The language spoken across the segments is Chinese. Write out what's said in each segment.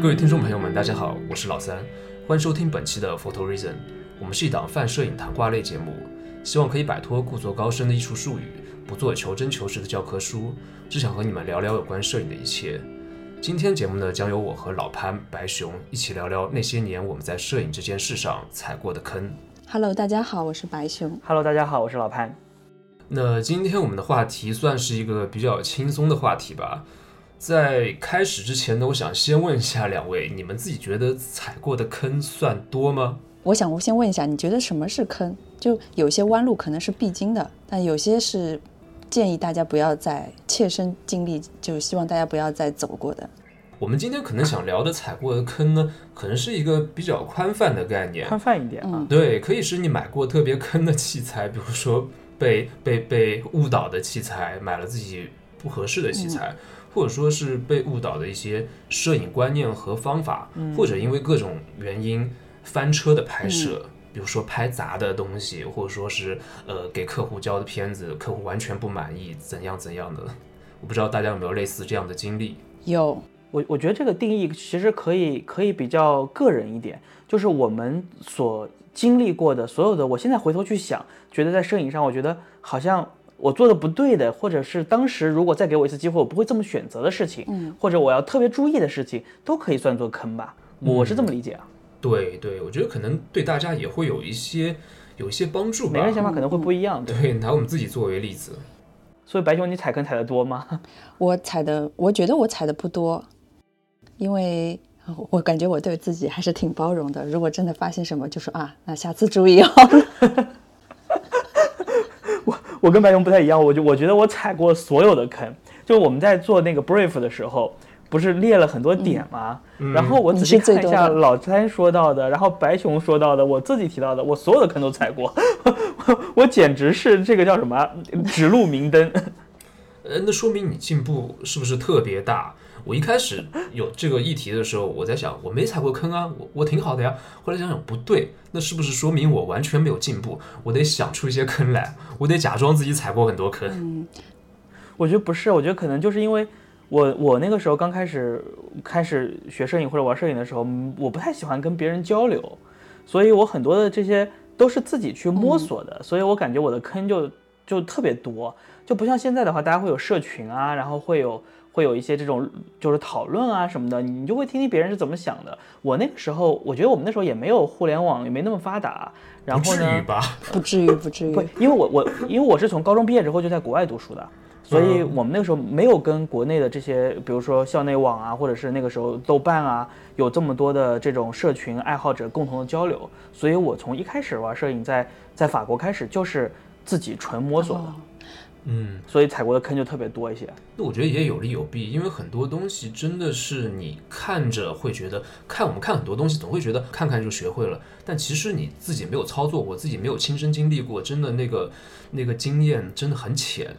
各位听众朋友们，大家好，我是老三，欢迎收听本期的 Photo Reason。我们是一档泛摄影谈话类节目，希望可以摆脱故作高深的艺术术语，不做求真求实的教科书，只想和你们聊聊有关摄影的一切。今天节目呢，将由我和老潘、白熊一起聊聊那些年我们在摄影这件事上踩过的坑。Hello，大家好，我是白熊。Hello，大家好，我是老潘。那今天我们的话题算是一个比较轻松的话题吧。在开始之前呢，我想先问一下两位，你们自己觉得踩过的坑算多吗？我想我先问一下，你觉得什么是坑？就有些弯路可能是必经的，但有些是建议大家不要再切身经历，就希望大家不要再走过的。我们今天可能想聊的踩过的坑呢，可能是一个比较宽泛的概念。宽泛一点啊，嗯对，可以是你买过特别坑的器材，比如说被被被误导的器材，买了自己不合适的器材，或者说是被误导的一些摄影观念和方法，或者因为各种原因翻车的拍摄。比如说拍砸的东西，或者说是呃给客户交的片子，客户完全不满意，怎样怎样的，我不知道大家有没有类似这样的经历。有，我我觉得这个定义其实可以可以比较个人一点，就是我们所经历过的所有的，我现在回头去想，觉得在摄影上，我觉得好像我做的不对的，或者是当时如果再给我一次机会，我不会这么选择的事情，嗯，或者我要特别注意的事情，都可以算作坑吧。我是这么理解啊，对对，我觉得可能对大家也会有一些有一些帮助吧。每个人想法可能会不一样，对。对，拿我们自己作为例子，所以白熊，你踩坑踩得多吗？我踩的，我觉得我踩的不多，因为呃我感觉我对自己还是挺包容的。如果真的发现什么，就说啊，那下次注意哦。我跟白熊不太一样，我就我觉得我踩过所有的坑。就我们在做那个 brief 的时候，不是列了很多点吗？然后我仔细看一下老詹说到的，然后白熊说到的，我自己提到的，我所有的坑都踩过，我 我简直是这个叫什么啊指路明灯。呃，那说明你进步是不是特别大？我一开始有这个议题的时候，我在想我没踩过坑啊，我我挺好的呀。后来想想不对，那是不是说明我完全没有进步？我得想出一些坑来，我得假装自己踩过很多坑。嗯我觉得不是，我觉得可能就是因为我我那个时候刚开始开始学摄影或者玩摄影的时候，嗯我不太喜欢跟别人交流，所以我很多的这些都是自己去摸索的，所以我感觉我的坑就就特别多，就不像现在的话，大家会有社群啊，然后会有。会有一些这种就是讨论啊什么的，你就会听听别人是怎么想的。我那个时候，我觉得我们那时候也没有互联网，也没那么发达。然不后呢，至于吧？不至于，不至于不。，因为我我因为我是从高中毕业之后就在国外读书的，所以嗯我们那个时候没有跟国内的这些，比如说校内网啊，或者是那个时候豆瓣啊，有这么多的这种社群爱好者共同的交流。所以我从一开始玩摄影在，在法国开始就是自己纯摸索的，哦嗯，所以踩过的坑就特别多一些。那我觉得也有利有弊，因为很多东西真的是你看着会觉得，看我们看很多东西总会觉得看看就学会了，但其实你自己没有操作过，自己没有亲身经历过，真的那个那个经验真的很浅。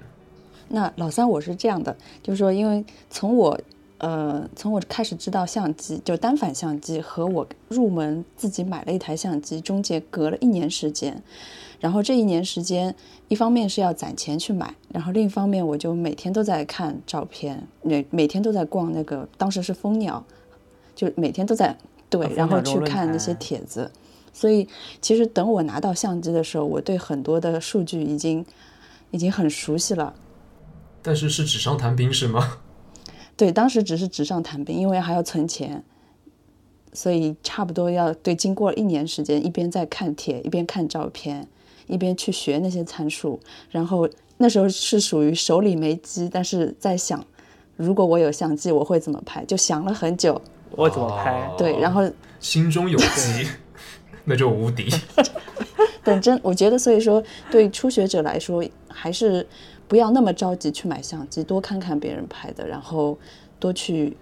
那老三我是这样的，就是说，因为从我呃从我开始知道相机，就单反相机和我入门自己买了一台相机，中间隔了一年时间。然后这一年时间，一方面是要攒钱去买，然后另一方面我就每天都在看照片，每每天都在逛那个，当时是蜂鸟，就每天都在对，然后去看那些帖子。所以其实等我拿到相机的时候，我对很多的数据已经已经很熟悉了。但是是纸上谈兵是吗？对，当时只是纸上谈兵，因为还要存钱，所以差不多要对。经过了一年时间，一边在看帖，一边看照片，一边去学那些参数。然后那时候是属于手里没机，但是在想，如果我有相机，我会怎么拍？就想了很久。我怎么拍？哦对，然后心中有机，那就无敌。等真，我觉得所以说，对初学者来说，还是不要那么着急去买相机，多看看别人拍的，然后多去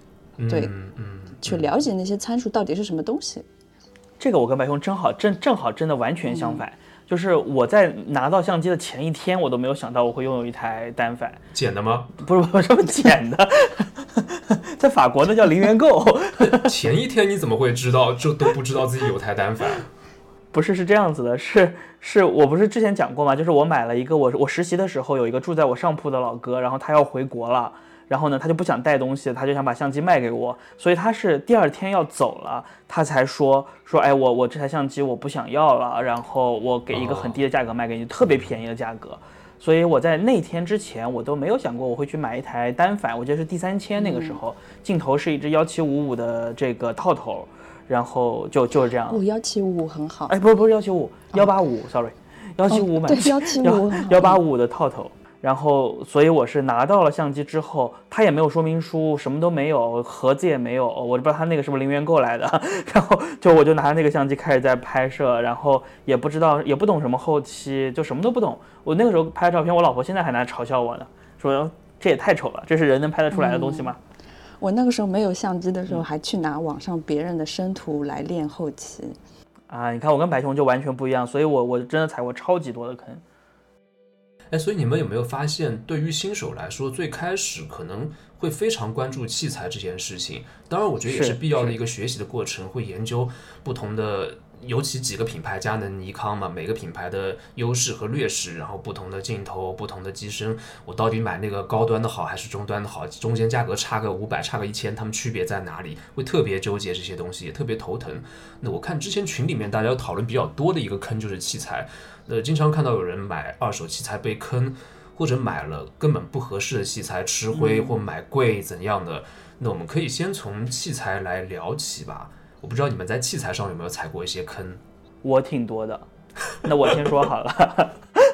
对嗯嗯，去了解那些参数到底是什么东西。这个我跟白熊正好正正好真的完全相反。就是我在拿到相机的前一天，我都没有想到我会拥有一台单反，捡的吗？不是不是什么捡的，在法国那叫零元购，前一天你怎么会知道？就都不知道自己有台单反。不是是这样子的，是是我不是之前讲过吗？就是我买了一个我我实习的时候有一个住在我上铺的老哥，然后他要回国了，然后呢，他就不想带东西，他就想把相机卖给我，所以他是第二天要走了，他才说说，哎，我我这台相机我不想要了，然后我给一个很低的价格卖给你，特别便宜的价格。所以我在那天之前，我都没有想过我会去买一台单反，我记得是第三千那个时候，镜头是一支幺七五五的这个套头，然后就就是这样。哦，幺七五五很好。哎，不是不是幺七五，幺八五，sorry，幺七五买对幺七五幺八五的套头。然后，所以我是拿到了相机之后，他也没有说明书，什么都没有，盒子也没有，我都不知道他那个是不是零元购来的。然后就我就拿着那个相机开始在拍摄，然后也不知道也不懂什么后期，就什么都不懂。我那个时候拍照片，我老婆现在还拿嘲笑我呢，说这也太丑了，这是人能拍得出来的东西吗？我那个时候没有相机的时候，还去拿网上别人的生图来练后期。啊，你看我跟白熊就完全不一样，所以我我真的踩过超级多的坑。哎，所以你们有没有发现，对于新手来说，最开始可能会非常关注器材这件事情。当然，我觉得也是必要的一个学习的过程，会研究不同的，尤其几个品牌，佳能、尼康嘛，每个品牌的优势和劣势，然后不同的镜头、不同的机身，我到底买那个高端的好还是中端的好？中间价格差个五百，差个一千，它们区别在哪里？会特别纠结这些东西，也特别头疼。那我看之前群里面大家讨论比较多的一个坑就是器材。呃，经常看到有人买二手器材被坑，或者买了根本不合适的器材吃灰，或买贵怎样的？那我们可以先从器材来聊起吧。我不知道你们在器材上有没有踩过一些坑？我挺多的，那我先说好了。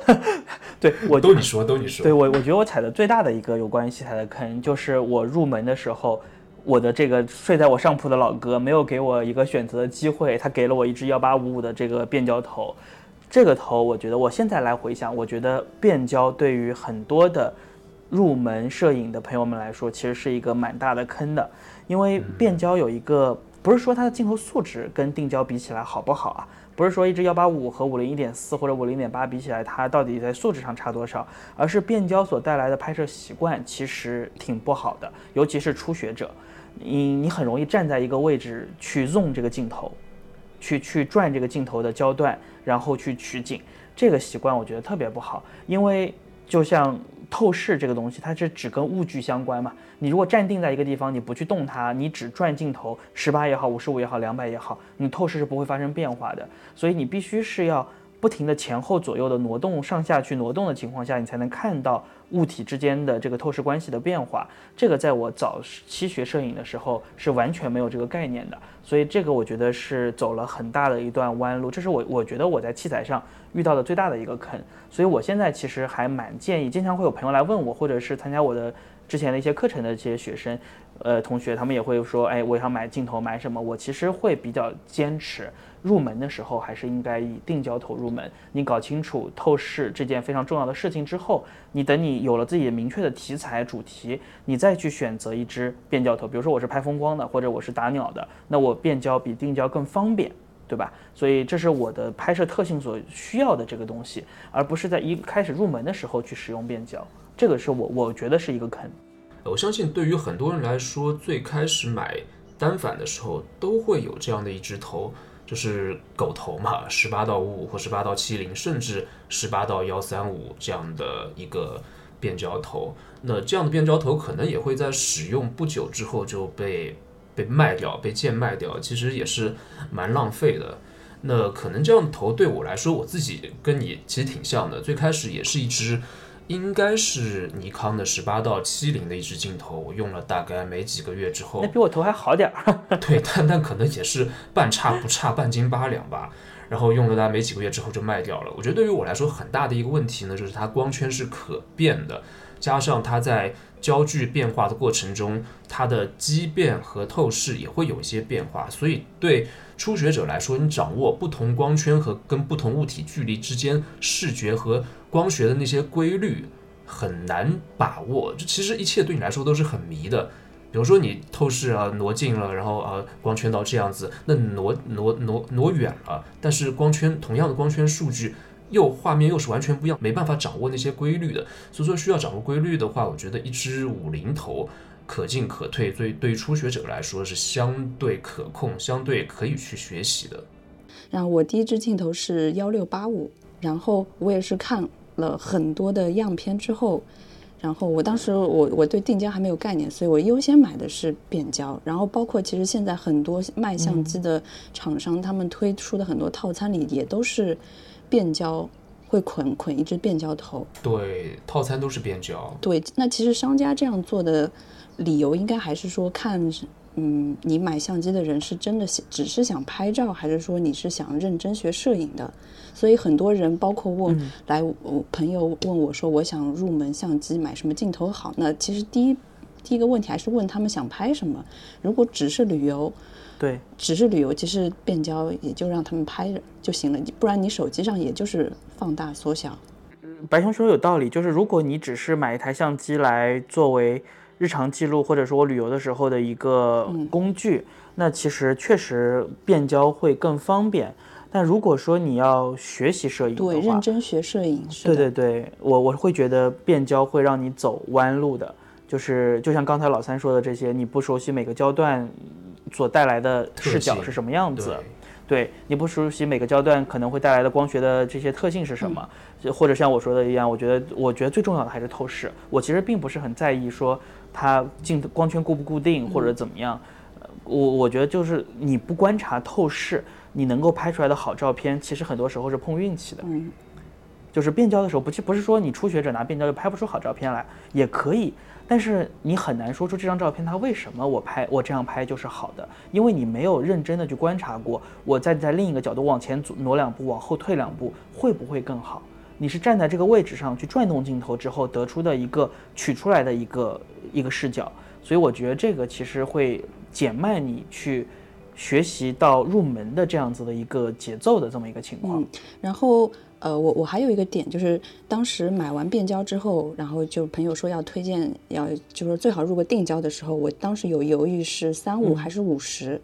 对我都你说，都你说。对我，我觉得我踩的最大的一个有关于器材的坑，就是我入门的时候，我的这个睡在我上铺的老哥没有给我一个选择的机会，他给了我一支幺八五五的这个变焦头。这个头，我觉得我现在来回想，我觉得变焦对于很多的入门摄影的朋友们来说，其实是一个蛮大的坑的。因为变焦有一个，不是说它的镜头素质跟定焦比起来好不好啊？不是说一支幺八五和五零一点四或者五零点八比起来，它到底在素质上差多少？而是变焦所带来的拍摄习惯其实挺不好的，尤其是初学者，你你很容易站在一个位置去 zoom 这个镜头。去去转这个镜头的焦段，然后去取景，这个习惯我觉得特别不好。因为就像透视这个东西，它是只跟物距相关嘛。你如果站定在一个地方，你不去动它，你只转镜头，十八也好，五十五也好，两百也好，你透视是不会发生变化的。所以你必须是要不停的前后左右的挪动，上下去挪动的情况下，你才能看到。物体之间的这个透视关系的变化，这个在我早期学摄影的时候是完全没有这个概念的，所以这个我觉得是走了很大的一段弯路，这是我我觉得我在器材上遇到的最大的一个坑，所以我现在其实还蛮建议，经常会有朋友来问我，或者是参加我的之前的一些课程的这些学生，呃，同学他们也会说，哎，我想买镜头买什么，我其实会比较坚持。入门的时候还是应该以定焦头入门。你搞清楚透视这件非常重要的事情之后，你等你有了自己明确的题材主题，你再去选择一支变焦头。比如说我是拍风光的，或者我是打鸟的，那我变焦比定焦更方便，对吧？所以这是我的拍摄特性所需要的这个东西，而不是在一开始入门的时候去使用变焦。这个是我我觉得是一个坑。我相信对于很多人来说，最开始买单反的时候都会有这样的一支头。就是狗头嘛，十八到五五或十八到七零，甚至十八到幺三五这样的一个变焦头。那这样的变焦头可能也会在使用不久之后就被被卖掉，被贱卖掉，其实也是蛮浪费的。那可能这样的头对我来说，我自己跟你其实挺像的，最开始也是一只。应该是尼康的十八到七零的一支镜头，我用了大概没几个月之后，那比我头还好点儿。对，但但可能也是半差不差，半斤八两吧。然后用了大概没几个月之后就卖掉了。我觉得对于我来说很大的一个问题呢，就是它光圈是可变的，加上它在焦距变化的过程中，它的畸变和透视也会有一些变化。所以对初学者来说，你掌握不同光圈和跟不同物体距离之间视觉和光学的那些规律很难把握，就其实一切对你来说都是很迷的。比如说你透视啊挪近了，然后啊光圈到这样子，那挪挪挪挪远了，但是光圈同样的光圈数据又画面又是完全不一样，没办法掌握那些规律的。所以说需要掌握规律的话，我觉得一支五零头可进可退，所以对于初学者来说是相对可控、相对可以去学习的。然后我第一支镜头是幺六八五，然后我也是看。了很多的样片之后，然后我当时我我对定焦还没有概念，所以我优先买的是变焦。然后包括其实现在很多卖相机的厂商，他们推出的很多套餐里也都是变焦，会捆捆一只变焦头。对，套餐都是变焦。对，那其实商家这样做的理由，应该还是说看，嗯，你买相机的人是真的只是想拍照，还是说你是想认真学摄影的？所以很多人，包括问来我朋友问我说，我想入门相机，买什么镜头好？那其实第一第一个问题还是问他们想拍什么。如果只是旅游，对，只是旅游，其实变焦也就让他们拍着就行了，不然你手机上也就是放大缩小。白熊说有道理，就是如果你只是买一台相机来作为日常记录，或者说我旅游的时候的一个工具，那其实确实变焦会更方便。但如果说你要学习摄影的话，对，认真学摄影，对对对，我我会觉得变焦会让你走弯路的，就是就像刚才老三说的这些，你不熟悉每个焦段所带来的视角是什么样子，对，你不熟悉每个焦段可能会带来的光学的这些特性是什么，或者像我说的一样，我觉得我觉得最重要的还是透视，我其实并不是很在意说它镜光圈固不固定或者怎么样，我我觉得就是你不观察透视。你能够拍出来的好照片，其实很多时候是碰运气的。嗯，就是变焦的时候，不不是说你初学者拿变焦就拍不出好照片来，也可以。但是你很难说出这张照片它为什么我拍我这样拍就是好的，因为你没有认真的去观察过。我再在另一个角度往前挪两步，往后退两步，会不会更好？你是站在这个位置上去转动镜头之后得出的一个取出来的一个一个视角。所以我觉得这个其实会减慢你去。学习到入门的这样子的一个节奏的这么一个情况，嗯，然后呃，我我还有一个点就是，当时买完变焦之后，然后就朋友说要推荐，要就是最好入个定焦的时候，我当时有犹豫是三五还是五十，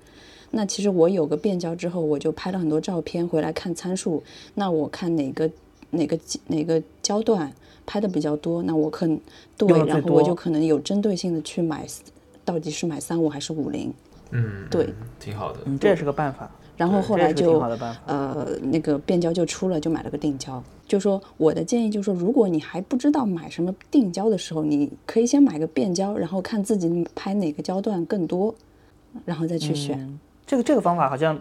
那其实我有个变焦之后，我就拍了很多照片回来看参数，那我看哪个哪个哪个焦段拍的比较多，那我可能对，然后我就可能有针对性的去买，到底是买三五还是五零。嗯，对，挺好的，嗯这也是个办法。然后后来就呃，那个变焦就出了，就买了个定焦。就说我的建议就是说，如果你还不知道买什么定焦的时候，你可以先买个变焦，然后看自己拍哪个焦段更多，然后再去选。这个这个方法好像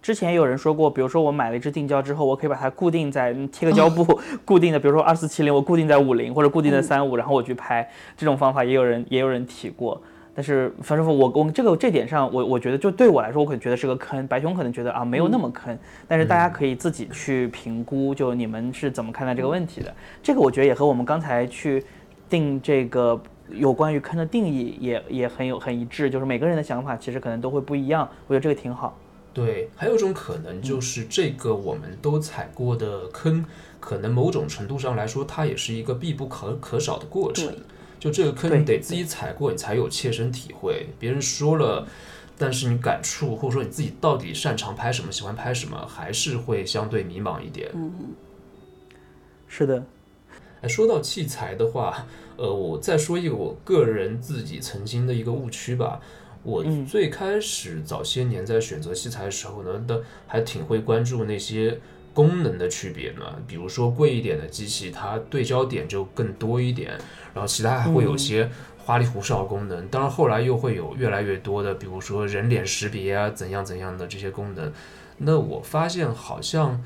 之前有人说过，比如说我买了一支定焦之后，我可以把它固定在贴个胶布固定的，比如说二四七零，我固定在五零或者固定在三五，然后我去拍。这种方法也有人也有人提过。但是樊师傅我我这个这点上，我我觉得就对我来说，我可能觉得是个坑。白熊可能觉得啊没有那么坑，但是大家可以自己去评估，就你们是怎么看待这个问题的。这个我觉得也和我们刚才去定这个有关于坑的定义也也很有很一致，就是每个人的想法其实可能都会不一样。我觉得这个挺好。对，还有一种可能就是这个我们都踩过的坑，可能某种程度上来说，它也是一个必不可可少的过程。就这个坑，你得自己踩过，你才有切身体会。别人说了，但是你感触，或者说你自己到底擅长拍什么，喜欢拍什么，还是会相对迷茫一点。嗯，是的。哎，说到器材的话，呃，我再说一个我个人自己曾经的一个误区吧。我最开始早些年在选择器材的时候呢，的还挺会关注那些。功能的区别呢？比如说贵一点的机器，它对焦点就更多一点，然后其他还会有些花里胡哨功能。当然后来又会有越来越多的，比如说人脸识别啊，怎样怎样的这些功能。那我发现好像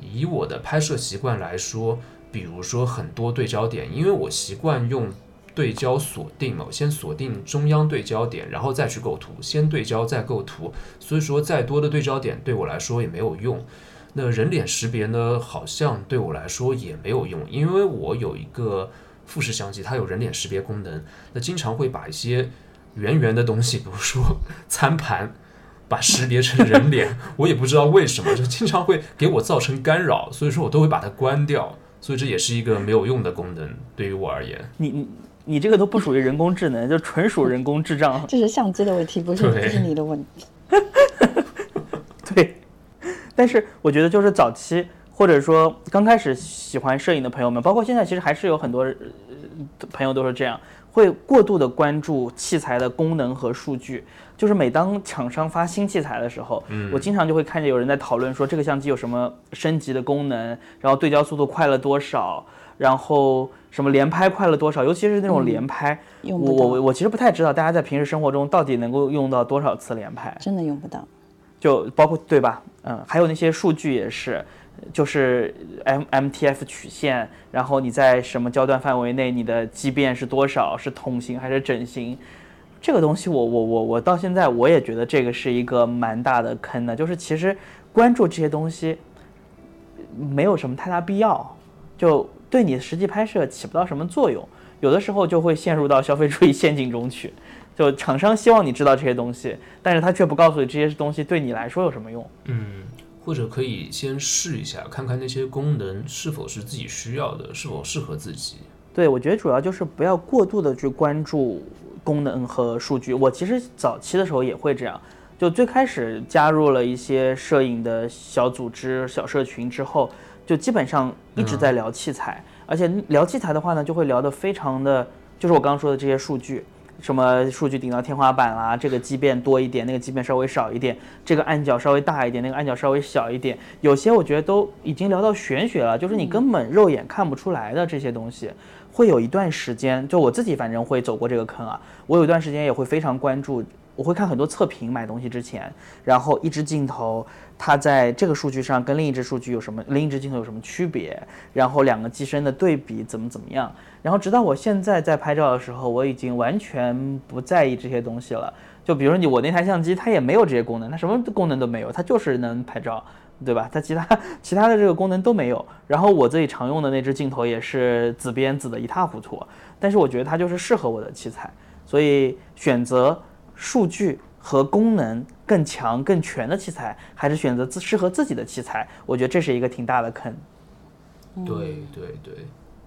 以我的拍摄习惯来说，比如说很多对焦点，因为我习惯用对焦锁定嘛，我先锁定中央对焦点，然后再去构图，先对焦再构图。所以说再多的对焦点对我来说也没有用。那人脸识别呢？好像对我来说也没有用，因为我有一个富士相机，它有人脸识别功能，那经常会把一些圆圆的东西，比如说 餐盘，把识别成人脸，我也不知道为什么，就经常会给我造成干扰，所以说我都会把它关掉，所以这也是一个没有用的功能，对于我而言。你你你这个都不属于人工智能，就纯属人工智障。这是相机的问题，不是不是你的问题。对。但是我觉得，就是早期或者说刚开始喜欢摄影的朋友们，包括现在，其实还是有很多朋友都是这样，会过度的关注器材的功能和数据。就是每当厂商发新器材的时候，我经常就会看见有人在讨论说这个相机有什么升级的功能，然后对焦速度快了多少，然后什么连拍快了多少，尤其是那种连拍，我用不到，我我其实不太知道大家在平时生活中到底能够用到多少次连拍，真的用不到。就包括对吧？嗯，还有那些数据也是，就是 M M T F 曲线，然后你在什么焦段范围内，你的畸变是多少，是筒形还是整形？这个东西我我我我到现在我也觉得这个是一个蛮大的坑的，就是其实关注这些东西没有什么太大必要，就对你的实际拍摄起不到什么作用，有的时候就会陷入到消费主义陷阱中去。就厂商希望你知道这些东西，但是他却不告诉你这些东西对你来说有什么用。嗯，或者可以先试一下，看看那些功能是否是自己需要的，是否适合自己。对，我觉得主要就是不要过度的去关注功能和数据。我其实早期的时候也会这样，就最开始加入了一些摄影的小组织、小社群之后，就基本上一直在聊器材，而且聊器材的话呢，就会聊得非常的，就是我刚刚说的这些数据。什么数据顶到天花板啦？这个畸变多一点，那个畸变稍微少一点，这个暗角稍微大一点，那个暗角稍微小一点。有些我觉得都已经聊到玄学了，就是你根本肉眼看不出来的这些东西，会有一段时间，就我自己反正会走过这个坑啊。我有一段时间也会非常关注，我会看很多测评，买东西之前，然后一支镜头它在这个数据上跟另一支数据有什么，另一支镜头有什么区别，然后两个机身的对比怎么怎么样。然后直到我现在在拍照的时候，我已经完全不在意这些东西了。就比如说你我那台相机，它也没有这些功能，它什么功能都没有，它就是能拍照，对吧？它其他其他的这个功能都没有。然后我自己常用的那支镜头也是紫边紫的一塌糊涂，但是我觉得它就是适合我的器材，所以选择数据和功能更强更全的器材，还是选择自适合自己的器材，我觉得这是一个挺大的坑。对对对。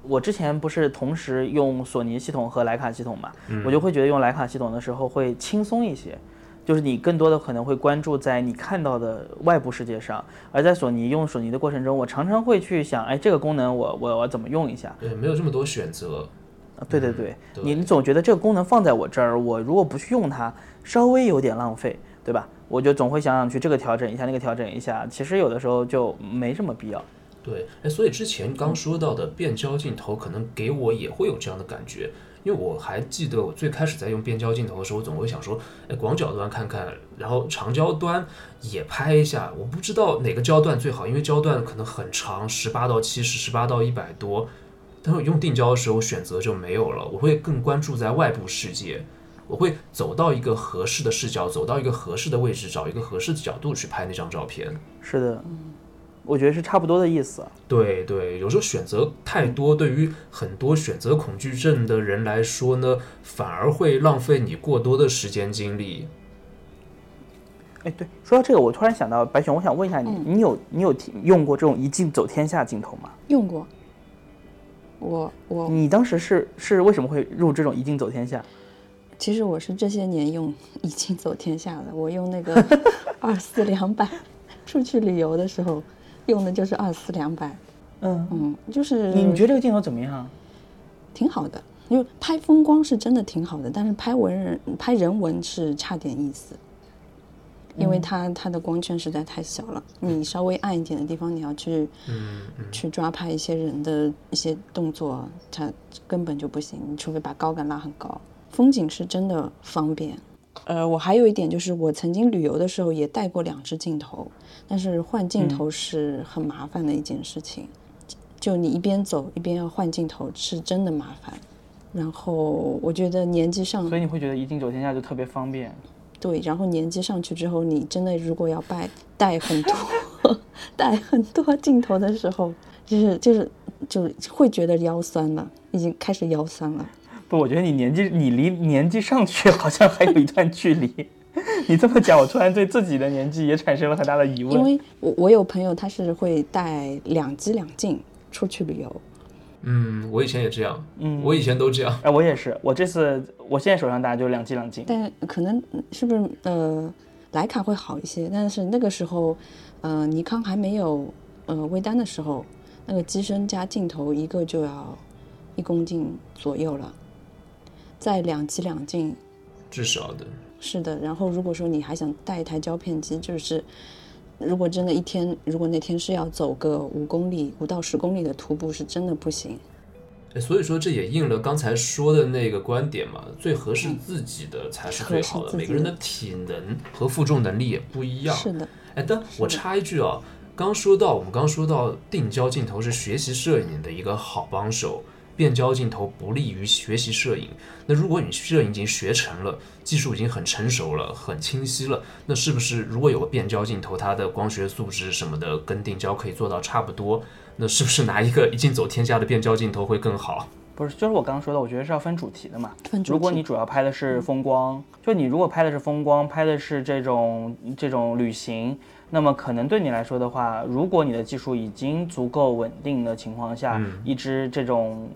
我之前不是同时用索尼系统和徕卡系统嘛，我就会觉得用徕卡系统的时候会轻松一些，就是你更多的可能会关注在你看到的外部世界上，而在索尼用索尼的过程中，我常常会去想，哎，这个功能我我我怎么用一下？对，没有这么多选择。啊，对对对，你你总觉得这个功能放在我这儿，我如果不去用它，稍微有点浪费，对吧？我就总会想想去这个调整一下，那个调整一下，其实有的时候就没什么必要。对，哎，所以之前刚说到的变焦镜头，可能给我也会有这样的感觉，因为我还记得我最开始在用变焦镜头的时候，我总会想说，哎，广角端看看，然后长焦端也拍一下，我不知道哪个焦段最好，因为焦段可能很长，十八到七十，十八到一百多，但是用定焦的时候选择就没有了，我会更关注在外部世界，我会走到一个合适的视角，走到一个合适的位置，找一个合适的角度去拍那张照片。是的。我觉得是差不多的意思。对对，有时候选择太多，对于很多选择恐惧症的人来说呢，反而会浪费你过多的时间精力。哎，对，说到这个，我突然想到，白熊，我想问一下你，你有你有用过这种一镜走天下镜头吗？用过。我我。你当时是是为什么会入这种一镜走天下？其实我是这些年用一镜走天下的，我用那个 二四两百出去旅游的时候。用的就是二四两百，嗯嗯，就是你觉得这个镜头怎么样？挺好的，因为拍风光是真的挺好的，但是拍文人、拍人文是差点意思，因为它它的光圈实在太小了，你稍微暗一点的地方，你要去去抓拍一些人的一些动作，它根本就不行，你除非把高感拉很高。风景是真的方便。呃，我还有一点就是，我曾经旅游的时候也带过两只镜头，但是换镜头是很麻烦的一件事情，就你一边走一边要换镜头，是真的麻烦。然后我觉得年纪上，所以你会觉得一镜走天下就特别方便。对，然后年纪上去之后，你真的如果要带带很多 带很多镜头的时候，就是就是就会觉得腰酸了，已经开始腰酸了。不，我觉得你年纪，你离年纪上去好像还有一段距离。你这么讲，我突然对自己的年纪也产生了很大的疑问。因为我我有朋友，他是会带两机两镜出去旅游。嗯，我以前也这样。嗯，我以前都这样。哎，我也是。我这次，我现在手上戴就是两机两镜。但可能是不是呃，徕卡会好一些？但是那个时候，呃，尼康还没有呃微单的时候，那个机身加镜头一个就要一公斤左右了。在两机两镜，至少的。是的，然后如果说你还想带一台胶片机，就是如果真的一天，如果那天是要走个五公里、五到十公里的徒步，是真的不行。哎，所以说这也应了刚才说的那个观点嘛，最合适自己的才是最好的。每个人的体能和负重能力也不一样。是的，哎，但我插一句啊，刚说到我们刚说到定焦镜头是学习摄影的一个好帮手，变焦镜头不利于学习摄影。那如果你摄影已经学成了，技术已经很成熟了，很清晰了，那是不是如果有个变焦镜头，它的光学素质什么的跟定焦可以做到差不多？那是不是拿一个一镜走天下的变焦镜头会更好？不是，就是我刚刚说的，我觉得是要分主题的嘛。分主题如果你主要拍的是风光，就你如果拍的是风光，拍的是这种这种旅行，那么可能对你来说的话，如果你的技术已经足够稳定的情况下，一支这种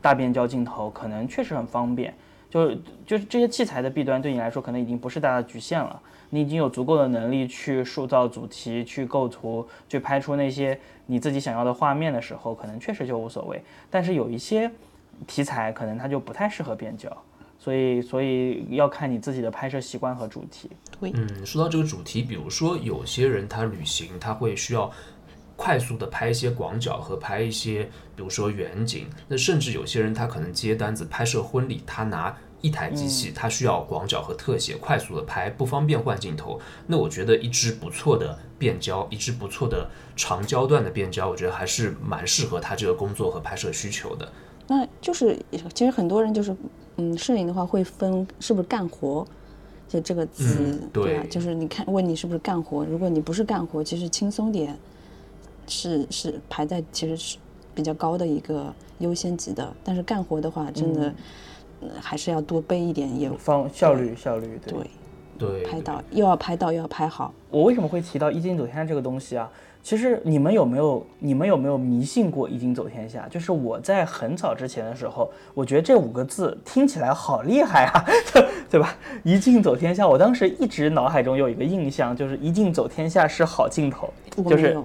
大变焦镜头可能确实很方便。就就是这些器材的弊端对你来说可能已经不是大的局限了，你已经有足够的能力去塑造主题、去构图、去拍出那些你自己想要的画面的时候，可能确实就无所谓。但是有一些题材可能它就不太适合变焦，所以所以要看你自己的拍摄习惯和主题。对，嗯，说到这个主题，比如说有些人他旅行，他会需要快速的拍一些广角和拍一些，比如说远景。那甚至有些人他可能接单子拍摄婚礼，他拿一台机器，他需要广角和特写，快速的拍，不方便换镜头。那我觉得一支不错的变焦，一支不错的长焦段的变焦，我觉得还是蛮适合他这个工作和拍摄需求的。那就是其实很多人就是，嗯，摄影的话会分是不是干活，就这个词，嗯对吧？就是你看问你是不是干活，如果你不是干活，其实轻松点是是排在其实是比较高的一个优先级的，但是干活的话，真的、呃还是要多背一点业务，方效率效率对。对，对，拍到又要拍到又要拍好，我为什么会提到一镜走天下这个东西啊？其实你们有没有你们有没有迷信过一镜走天下？就是我在很早之前的时候，我觉得这五个字听起来好厉害啊，对吧？一镜走天下，我当时一直脑海中有一个印象，就是一镜走天下是好镜头，就是。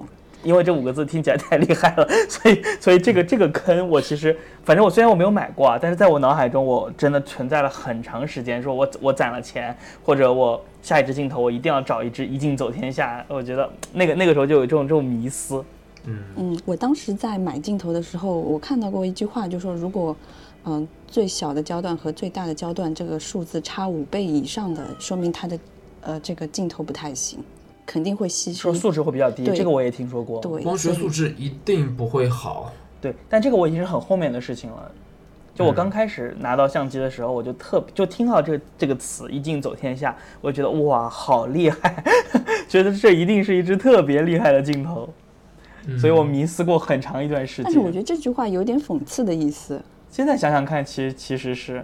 因为这五个字听起来太厉害了，所以所以这个这个坑我其实反正我虽然我没有买过啊，但是在我脑海中我真的存在了很长时间，说我我攒了钱，或者我下一支镜头我一定要找一支一镜走天下，我觉得那个那个时候就有这种这种迷思，嗯，我当时在买镜头的时候，我看到过一句话，就说如果，嗯、最小的焦段和最大的焦段这个数字差五倍以上的，说明它的，呃，这个镜头不太行，肯定会牺牲。说素质会比较低，这个我也听说过，对，光学素质一定不会好。对，但这个我已经是很后面的事情了。就我刚开始拿到相机的时候，我就特就听到这个这个词“一镜走天下”，我就觉得哇，好厉害，觉得这一定是一支特别厉害的镜头，所以我迷思过很长一段时间。但是我觉得这句话有点讽刺的意思。现在想想看，其实其实是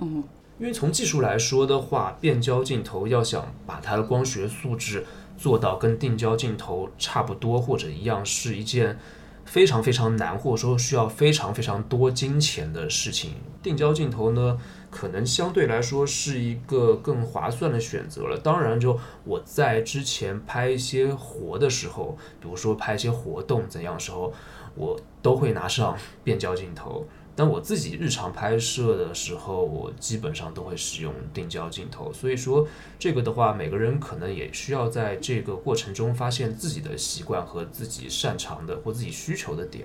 嗯，因为从技术来说的话，变焦镜头要想把它的光学素质做到跟定焦镜头差不多或者一样，是一件非常非常难，或者说需要非常非常多金钱的事情。定焦镜头呢，可能相对来说是一个更划算的选择了。当然，就我在之前拍一些活的时候，比如说拍一些活动怎样的时候，我都会拿上变焦镜头。但我自己日常拍摄的时候，我基本上都会使用定焦镜头。所以说，这个的话，每个人可能也需要在这个过程中发现自己的习惯和自己擅长的或自己需求的点。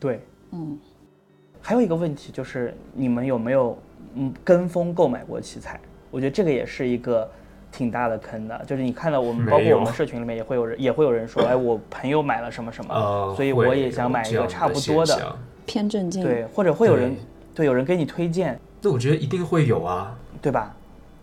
对。嗯，还有一个问题就是，你们有没有嗯跟风购买过器材？我觉得这个也是一个挺大的坑的。就是你看到我们，包括我们社群里面也会有人也会有人说，哎，我朋友买了什么什么，呃，所以我也想买一个差不多的。偏正经。对，或者会有人对对有人给你推荐，那我觉得一定会有啊。对吧？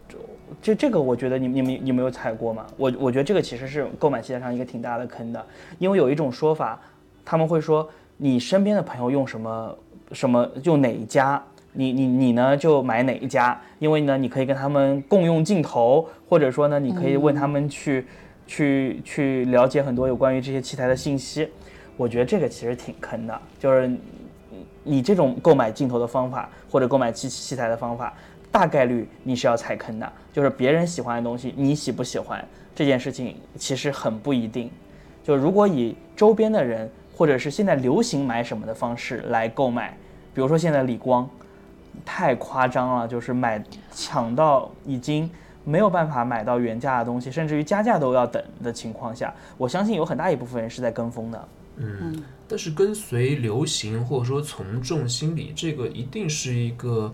这这这个我觉得你你们你们有踩过吗？我我觉得这个其实是购买器材上一个挺大的坑的，因为有一种说法，他们会说你身边的朋友用什么什么用哪一家，你你你呢就买哪一家，因为呢你可以跟他们共用镜头，或者说呢你可以问他们去、去去了解很多有关于这些器材的信息。我觉得这个其实挺坑的，就是你这种购买镜头的方法或者购买器器材的方法，大概率你是要踩坑的。就是别人喜欢的东西，你喜不喜欢这件事情其实很不一定。就如果以周边的人或者是现在流行买什么的方式来购买，比如说现在理光，太夸张了，就是买抢到已经没有办法买到原价的东西，甚至于加价都要等的情况下，我相信有很大一部分人是在跟风的。嗯，但是跟随流行或者说从众心理，这个一定是一个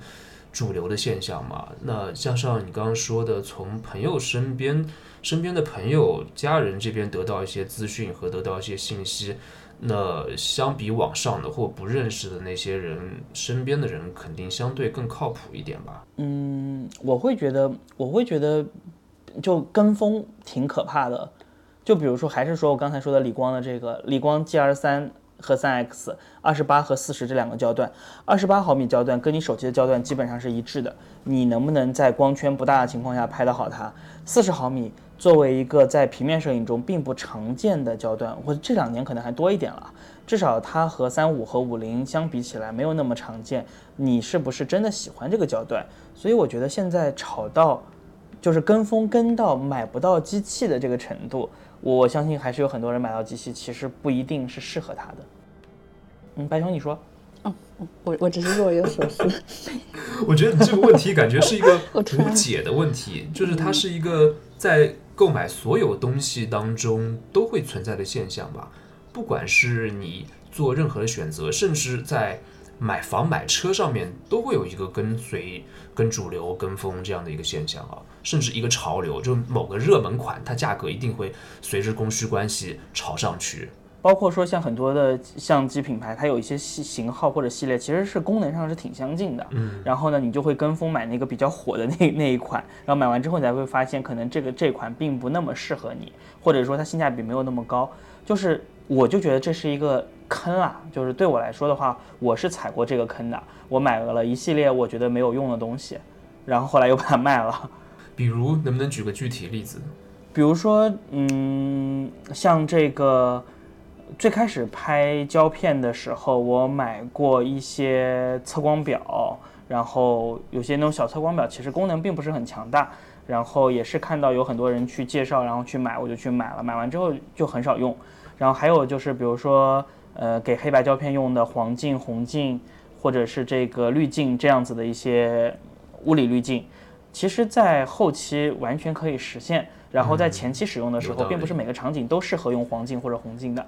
主流的现象嘛？那加上你刚刚说的，从朋友身边、身边的朋友、家人这边得到一些资讯和得到一些信息，那相比网上的或不认识的那些人，身边的人肯定相对更靠谱一点吧？嗯，我会觉得，我会觉得，就跟风挺可怕的。就比如说，还是说我刚才说的理光的这个理光 G R 三和三 X 二十八和四十这两个焦段，二十八毫米焦段跟你手机的焦段基本上是一致的。你能不能在光圈不大的情况下拍得好它？四十毫米作为一个在平面摄影中并不常见的焦段，或者这两年可能还多一点了。至少它和三五和五零相比起来没有那么常见。你是不是真的喜欢这个焦段？所以我觉得现在炒到就是跟风跟到买不到机器的这个程度。我相信还是有很多人买到机器，其实不一定是适合他的。嗯，白熊，你说？哦，我我只是若有所思。我觉得这个问题感觉是一个无解的问题，就是它是一个在购买所有东西当中都会存在的现象吧。不管是你做任何的选择，甚至在买房买车上面，都会有一个跟随、跟主流、跟风这样的一个现象啊。甚至一个潮流，就某个热门款，它价格一定会随着供需关系炒上去。包括说像很多的相机品牌，它有一些系型号或者系列，其实是功能上是挺相近的。嗯，然后呢，你就会跟风买那个比较火的那 那一款，然后买完之后你才会发现，可能这个这款并不那么适合你，或者说它性价比没有那么高。就是我就觉得这是一个坑啊，就是对我来说的话，我是踩过这个坑的。我买了一系列我觉得没有用的东西，然后后来又把它卖了。比如，能不能举个具体例子？比如说，嗯，像这个最开始拍胶片的时候，我买过一些测光表，然后有些那种小测光表，其实功能并不是很强大，然后也是看到有很多人去介绍，然后去买，我就去买了。买完之后就很少用。然后还有就是，比如说，呃，给黑白胶片用的黄镜、红镜，或者是这个滤镜这样子的一些物理滤镜。其实，在后期完全可以实现，然后在前期使用的时候，并不是每个场景都适合用黄金或者红金的。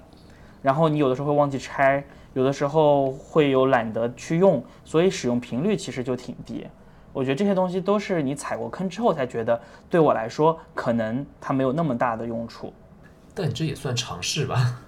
然后你有的时候会忘记拆，有的时候会有懒得去用，所以使用频率其实就挺低。我觉得这些东西都是你踩过坑之后才觉得，对我来说可能它没有那么大的用处。但这也算尝试吧。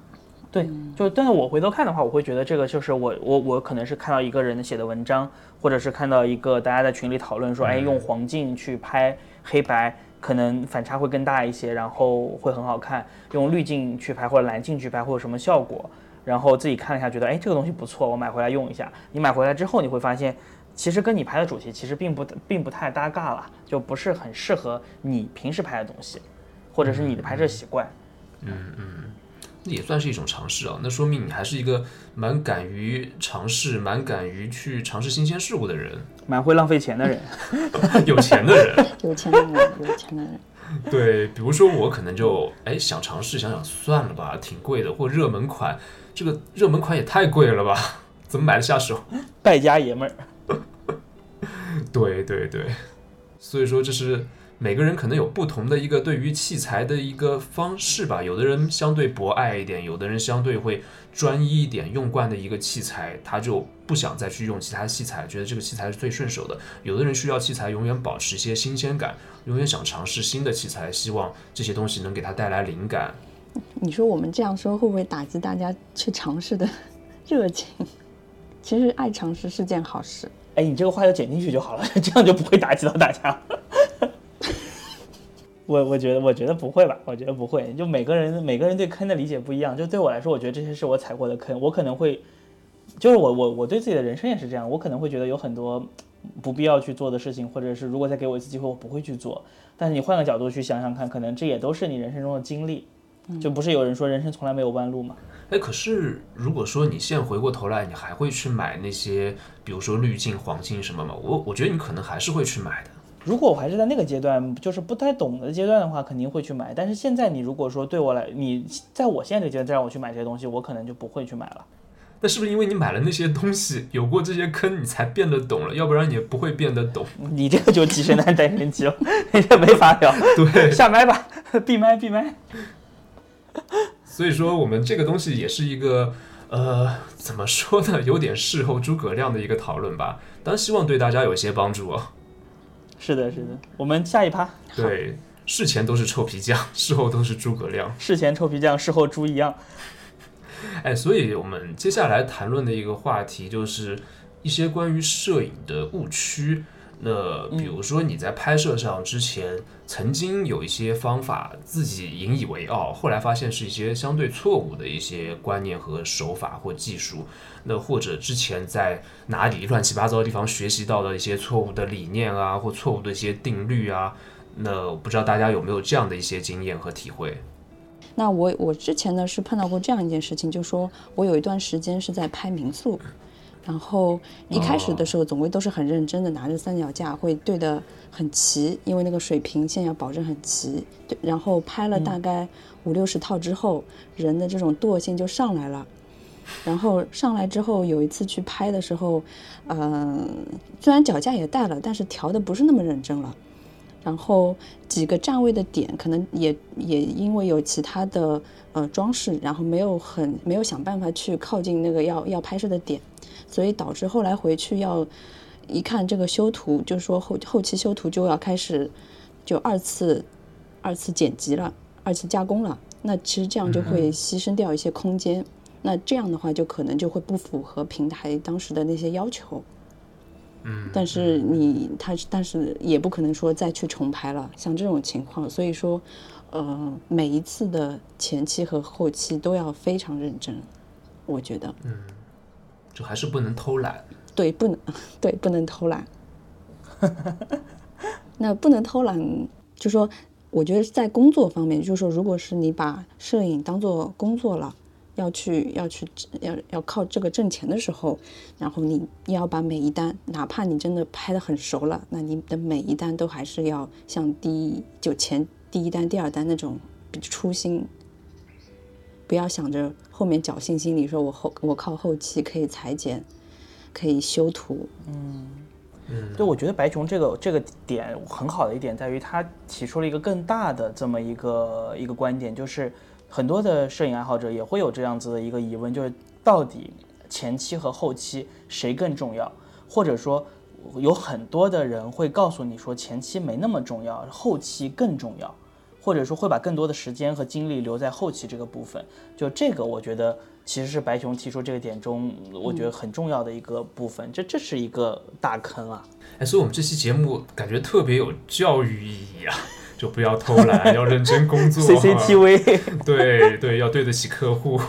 对，就但是我回头看的话，我会觉得这个就是我我我可能是看到一个人写的文章，或者是看到一个大家在群里讨论说，哎，用黄镜去拍黑白，可能反差会更大一些，然后会很好看；用滤镜去拍或者蓝镜去拍会有什么效果？然后自己看了一下，觉得哎，这个东西不错，我买回来用一下。你买回来之后，你会发现，其实跟你拍的主题其实并不并不太搭嘎了，就不是很适合你平时拍的东西，或者是你的拍摄习惯。嗯嗯。也算是一种尝试啊，那说明你还是一个蛮敢于尝试、蛮敢于去尝试新鲜事物的人，蛮会浪费钱的人，有钱的人，有钱的人，有钱的人。对，比如说我可能就哎想尝试，想想算了吧，挺贵的，或热门款，这个热门款也太贵了吧，怎么买得下手？败家爷们儿。对对对，所以说这是。每个人可能有不同的一个对于器材的一个方式吧，有的人相对博爱一点，有的人相对会专一一点，用惯的一个器材，他就不想再去用其他器材，觉得这个器材是最顺手的。有的人需要器材永远保持一些新鲜感，永远想尝试新的器材，希望这些东西能给他带来灵感。你说我们这样说会不会打击大家去尝试的热情？其实爱尝试是件好事。哎，你这个话要剪进去就好了，这样就不会打击到大家。我我觉得我觉得不会吧，我觉得不会。就每个人每个人对坑的理解不一样。就对我来说，我觉得这些是我踩过的坑。我可能会，就是我我我对自己的人生也是这样。我可能会觉得有很多不必要去做的事情，或者是如果再给我一次机会，我不会去做。但是你换个角度去想想看，可能这也都是你人生中的经历。就不是有人说人生从来没有弯路吗？哎，可是如果说你现在回过头来，你还会去买那些，比如说滤镜、黄金什么吗？我我觉得你可能还是会去买的。如果我还是在那个阶段，就是不太懂的阶段的话，肯定会去买。但是现在你如果说对我来，你在我现在这个阶段再让我去买这些东西，我可能就不会去买了。那是不是因为你买了那些东西，有过这些坑，你才变得懂了？要不然你也不会变得懂。你这个就鸡生蛋，蛋生鸡 你这没法聊。对，下麦吧，闭麦闭麦。所以说，我们这个东西也是一个呃，怎么说呢，有点事后诸葛亮的一个讨论吧。当然，希望对大家有一些帮助哦。是的，是的。我们下一趴，对，事前都是臭皮匠，事后都是诸葛亮。事前臭皮匠，事后猪一样。哎，所以我们接下来谈论的一个话题就是一些关于摄影的误区。那比如说你在拍摄上之前曾经有一些方法自己引以为傲，后来发现是一些相对错误的一些观念和手法或技术。那或者之前在哪里乱七八糟的地方学习到的一些错误的理念啊，或错误的一些定律啊。那不知道大家有没有这样的一些经验和体会？那我我之前呢是碰到过这样一件事情，就说我有一段时间是在拍民宿。然后一开始的时候，总归都是很认真的，拿着三脚架会对得很齐，因为那个水平线要保证很齐。对，然后拍了大概五六十套之后，人的这种惰性就上来了。然后上来之后，有一次去拍的时候，嗯，虽然脚架也带了，但是调的不是那么认真了。然后几个站位的点，可能也也因为有其他的呃装饰，然后没有很没有想办法去靠近那个要要拍摄的点。所以导致后来回去要一看这个修图，就说后后期修图就要开始就二次二次剪辑了，二次加工了。那其实这样就会牺牲掉一些空间。那这样的话就可能就会不符合平台当时的那些要求。嗯。但是你他但是也不可能说再去重拍了，像这种情况，所以说呃每一次的前期和后期都要非常认真，我觉得。嗯。就还是不能偷懒，对，不能，对，不能偷懒。那不能偷懒，就说，我觉得在工作方面，就是说，如果是你把摄影当做工作了，要去要去要要靠这个挣钱的时候，然后你要把每一单，哪怕你真的拍的很熟了，那你的每一单都还是要像第一就前第一单、第二单那种初心。不要想着后面侥幸心理，说我后我靠后期可以裁剪，可以修图。嗯嗯，对，我觉得白熊这个这个点很好的一点在于，他提出了一个更大的这么一个一个观点，就是很多的摄影爱好者也会有这样子的一个疑问，就是到底前期和后期谁更重要？或者说有很多的人会告诉你说前期没那么重要，后期更重要。或者说会把更多的时间和精力留在后期这个部分，就这个我觉得其实是白熊提出这个点中，我觉得很重要的一个部分，这这是一个大坑啊！哎，所以我们这期节目感觉特别有教育意义啊，就不要偷懒，要认真工作，CCTV，对对，要对得起客户。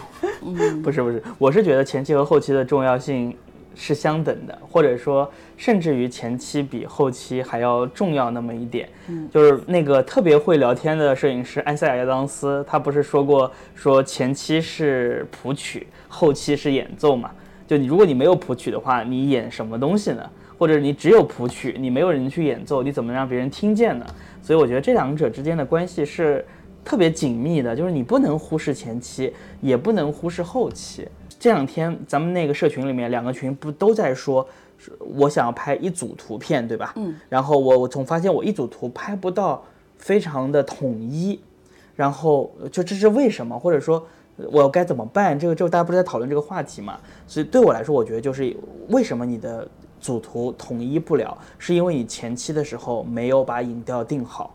嗯，不是不是，我是觉得前期和后期的重要性。是相等的，或者说甚至于前期比后期还要重要那么一点。嗯，就是那个特别会聊天的摄影师安塞尔亚当斯，他不是说过说前期是谱曲，后期是演奏嘛？就你如果你没有谱曲的话，你演什么东西呢？或者你只有谱曲，你没有人去演奏，你怎么让别人听见呢？所以我觉得这两者之间的关系是特别紧密的，就是你不能忽视前期，也不能忽视后期。这两天咱们那个社群里面，两个群不都在说，我想要拍一组图片，对吧？嗯。然后我我总发现我一组图拍不到非常的统一，然后就这是为什么？或者说我该怎么办？这个就大家不是在讨论这个话题嘛？所以对我来说，我觉得就是为什么你的组图统一不了，是因为你前期的时候没有把影调定好。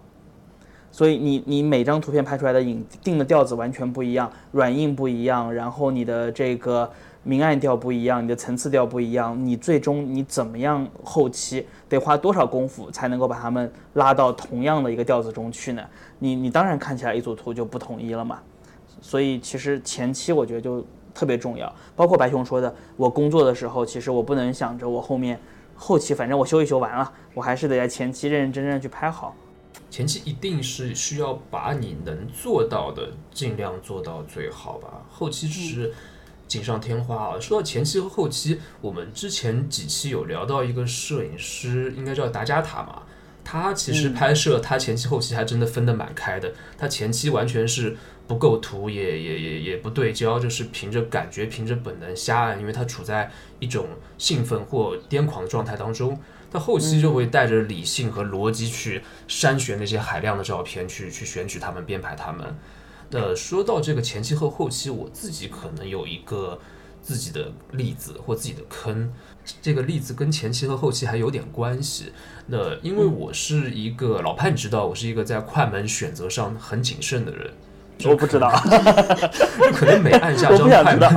所以你你每张图片拍出来的影定的调子完全不一样，软硬不一样，然后你的这个明暗调不一样，你的层次调不一样，你最终你怎么样后期得花多少功夫才能够把它们拉到同样的一个调子中去呢？你你当然看起来一组图就不统一了嘛。所以其实前期我觉得就特别重要，包括白熊说的，我工作的时候其实我不能想着我后面后期反正我修一修完了，我还是得在前期认认真真去拍好。前期一定是需要把你能做到的尽量做到最好吧，后期只是锦上添花啊。说到前期和后期，我们之前几期有聊到一个摄影师，应该叫达加塔嘛，他其实拍摄他前期后期还真的分得蛮开的，他前期完全是不构图，也也也也不对焦，就是凭着感觉，凭着本能瞎按，因为他处在一种兴奋或癫狂的状态当中。他后期就会带着理性和逻辑去筛选那些海量的照片，去去选取他们，编排他们。呃，说到这个前期和后期，我自己可能有一个自己的例子或自己的坑，这个例子跟前期和后期还有点关系。那因为我是一个老潘，你知道，我是一个在快门选择上很谨慎的人。我不知道，就可能每按下张快门，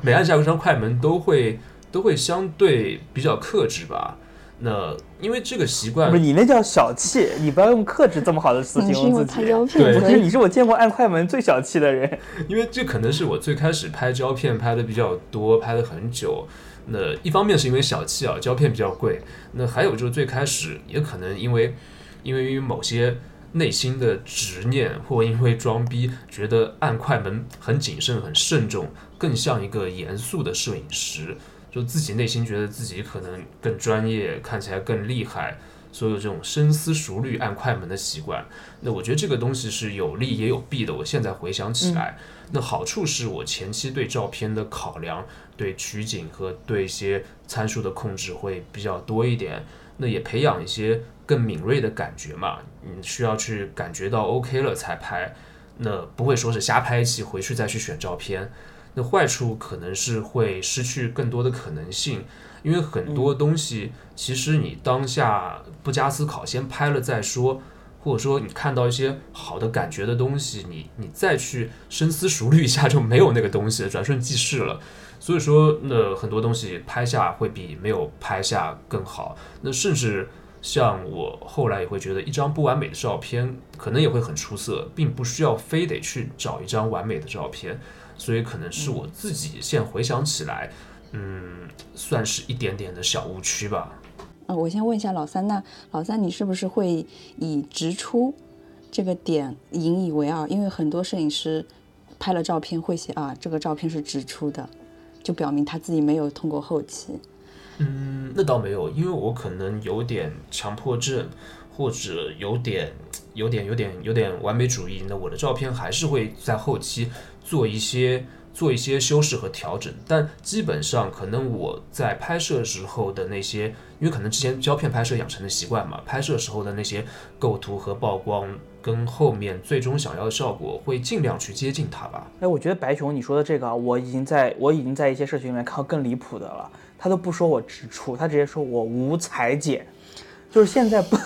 每按下一张快门都会都会相对比较克制吧。那因为这个习惯，不是你那叫小气，你不要用克制这么好的词形容自己。对，不是你是我见过按快门最小气的人。因为这可能是我最开始拍胶片拍的比较多，拍了很久。那一方面是因为小气啊，胶片比较贵。那还有就是最开始也可能因为因为某些。内心的执念，或因为装逼，觉得按快门很谨慎、很慎重，更像一个严肃的摄影师。就自己内心觉得自己可能更专业，看起来更厉害，所有这种深思熟虑按快门的习惯。那我觉得这个东西是有利也有弊的。我现在回想起来，那好处是我前期对照片的考量、对取景和对一些参数的控制会比较多一点。那也培养一些。更敏锐的感觉嘛，你需要去感觉到 OK 了才拍，那不会说是瞎拍戏回去再去选照片。那坏处可能是会失去更多的可能性，因为很多东西其实你当下不加思考先拍了再说，或者说你看到一些好的感觉的东西，你你再去深思熟虑一下就没有那个东西了，转瞬即逝了。所以说，那很多东西拍下会比没有拍下更好。那甚至。像我后来也会觉得，一张不完美的照片可能也会很出色，并不需要非得去找一张完美的照片，所以可能是我自己现在回想起来，嗯，算是一点点的小误区吧。啊，我先问一下老三，那老三你是不是会以直出这个点引以为傲？因为很多摄影师拍了照片会写啊，这个照片是直出的，就表明他自己没有通过后期。嗯，那倒没有，因为我可能有点强迫症，或者有点、有点、有点、有点完美主义。那我的照片还是会在后期做一些、做一些修饰和调整，但基本上可能我在拍摄时候的那些，因为可能之前胶片拍摄养成的习惯嘛，拍摄时候的那些构图和曝光，跟后面最终想要的效果会尽量去接近它吧。哎，我觉得白熊你说的这个，我已经在我已经在一些社群里面看到更离谱的了。他都不说我直出，他直接说我无裁剪，就是现在不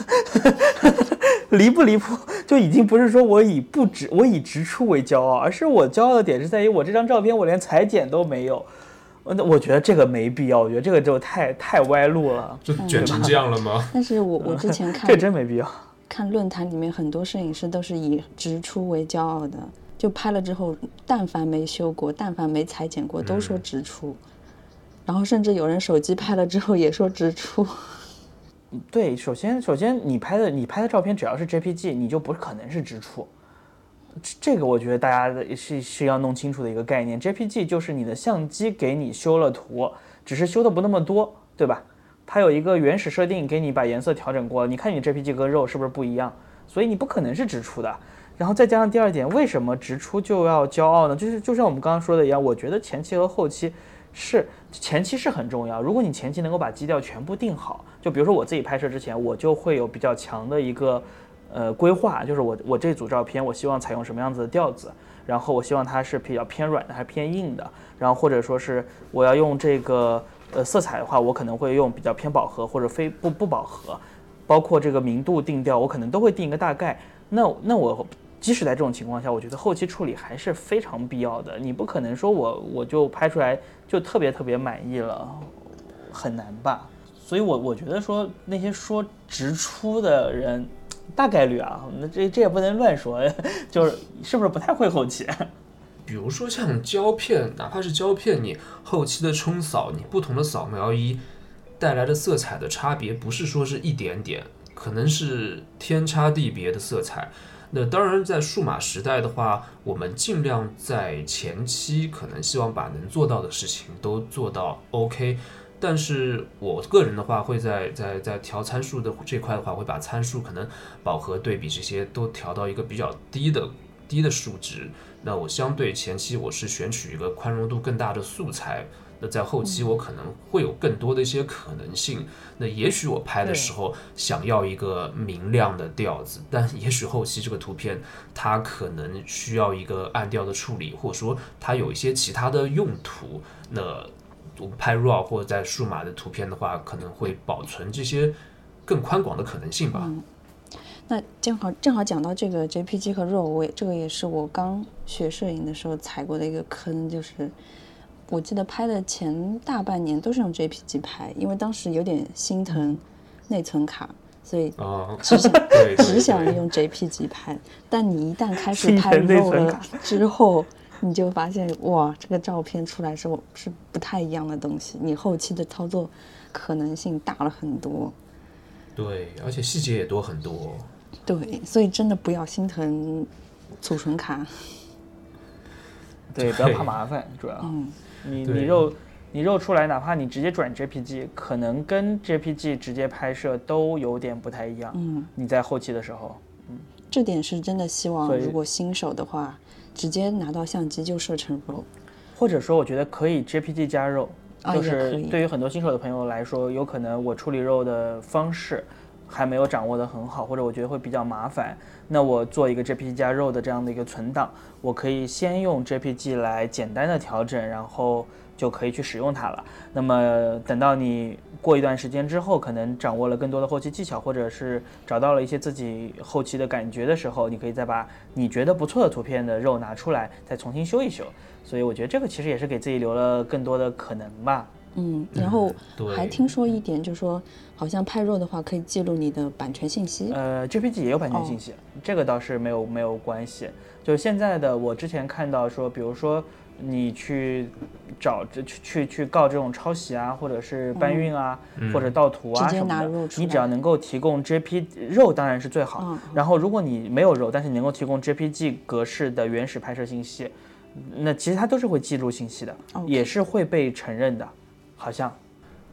离不离谱，就已经不是说我以不直我以直出为骄傲，而是我骄傲的点是在于我这张照片我连裁剪都没有，那我觉得这个没必要，我觉得这个就太太歪路了，就卷成这样了吗？但是我我之前看这真没必要，看论坛里面很多摄影师都是以直出为骄傲的，就拍了之后，但凡没修过，但凡没裁剪过，都说直出。然后甚至有人手机拍了之后也说直出。对，首先首先你拍的你拍的照片只要是 JPG，你就不可能是直出。这个我觉得大家的是是要弄清楚的一个概念。JPG 就是你的相机给你修了图，只是修的不那么多，对吧？它有一个原始设定给你把颜色调整过，你看你 JPG 跟肉是不是不一样？所以你不可能是直出的。然后再加上第二点，为什么直出就要骄傲呢？就是就像我们刚刚说的一样，我觉得前期和后期。是前期是很重要，如果你前期能够把基调全部定好，就比如说我自己拍摄之前，我就会有比较强的一个呃规划，就是我我这组照片我希望采用什么样子的调子，然后我希望它是比较偏软的还是偏硬的，然后或者说是我要用这个呃色彩的话，我可能会用比较偏饱和或者非不不饱和，包括这个明度定调，我可能都会定一个大概。那那我。即使在这种情况下，我觉得后期处理还是非常必要的。你不可能说我我就拍出来就特别特别满意了，很难吧？所以，我我觉得说那些说直出的人，大概率啊，那这这也不能乱说，就是是不是不太会后期？比如说像胶片，哪怕是胶片，你后期的冲扫，你不同的扫描仪带来的色彩的差别，不是说是一点点，可能是天差地别的色彩。那当然，在数码时代的话，我们尽量在前期可能希望把能做到的事情都做到 OK。但是我个人的话，会在在在调参数的这块的话，会把参数可能饱和对比这些都调到一个比较低的低的数值。那我相对前期我是选取一个宽容度更大的素材，那在后期我可能会有更多的一些可能性。那也许我拍的时候想要一个明亮的调子，但也许后期这个图片它可能需要一个暗调的处理，或者说它有一些其他的用途。那我们拍 RAW 或者在数码的图片的话，可能会保存这些更宽广的可能性吧。那正好正好讲到这个 JPG 和 RAW，我也这个也是我刚学摄影的时候踩过的一个坑，就是我记得拍的前大半年都是用 JPG 拍，因为当时有点心疼内存卡，所以 只想对 只想用 JPG 拍。但你一旦开始拍 RAW 了之后，你就发现哇，这个照片出来是是不太一样的东西，你后期的操作可能性大了很多。对，而且细节也多很多。对，所以真的不要心疼储存卡。对，不要怕麻烦，主要。你你肉你肉出来，哪怕你直接转 JPG，可能跟 JPG 直接拍摄都有点不太一样。嗯。你在后期的时候，嗯，这点是真的希望，如果新手的话，直接拿到相机就设成 RAW，或者说我觉得可以 JPG 加肉，就是对于很多新手的朋友来说，有可能我处理肉的方式。还没有掌握的很好，或者我觉得会比较麻烦，那我做一个 JPG 加肉的这样的一个存档，我可以先用 JPG 来简单的调整，然后就可以去使用它了。那么等到你过一段时间之后，可能掌握了更多的后期技巧，或者是找到了一些自己后期的感觉的时候，你可以再把你觉得不错的图片的肉拿出来，再重新修一修。所以我觉得这个其实也是给自己留了更多的可能吧。嗯，然后还听说一点，就是说好像拍肉的话可以记录你的版权信息。呃，JPG 也有版权信息，这个倒是没有没有关系。就是现在的，我之前看到说，比如说你去找去去去告这种抄袭啊，或者是搬运啊，或者盗图啊什么的，你只要能够提供 JPG 肉，当然是最好。然后如果你没有肉，但是你能够提供 JPG 格式的原始拍摄信息，那其实它都是会记录信息的，也是会被承认的。好像，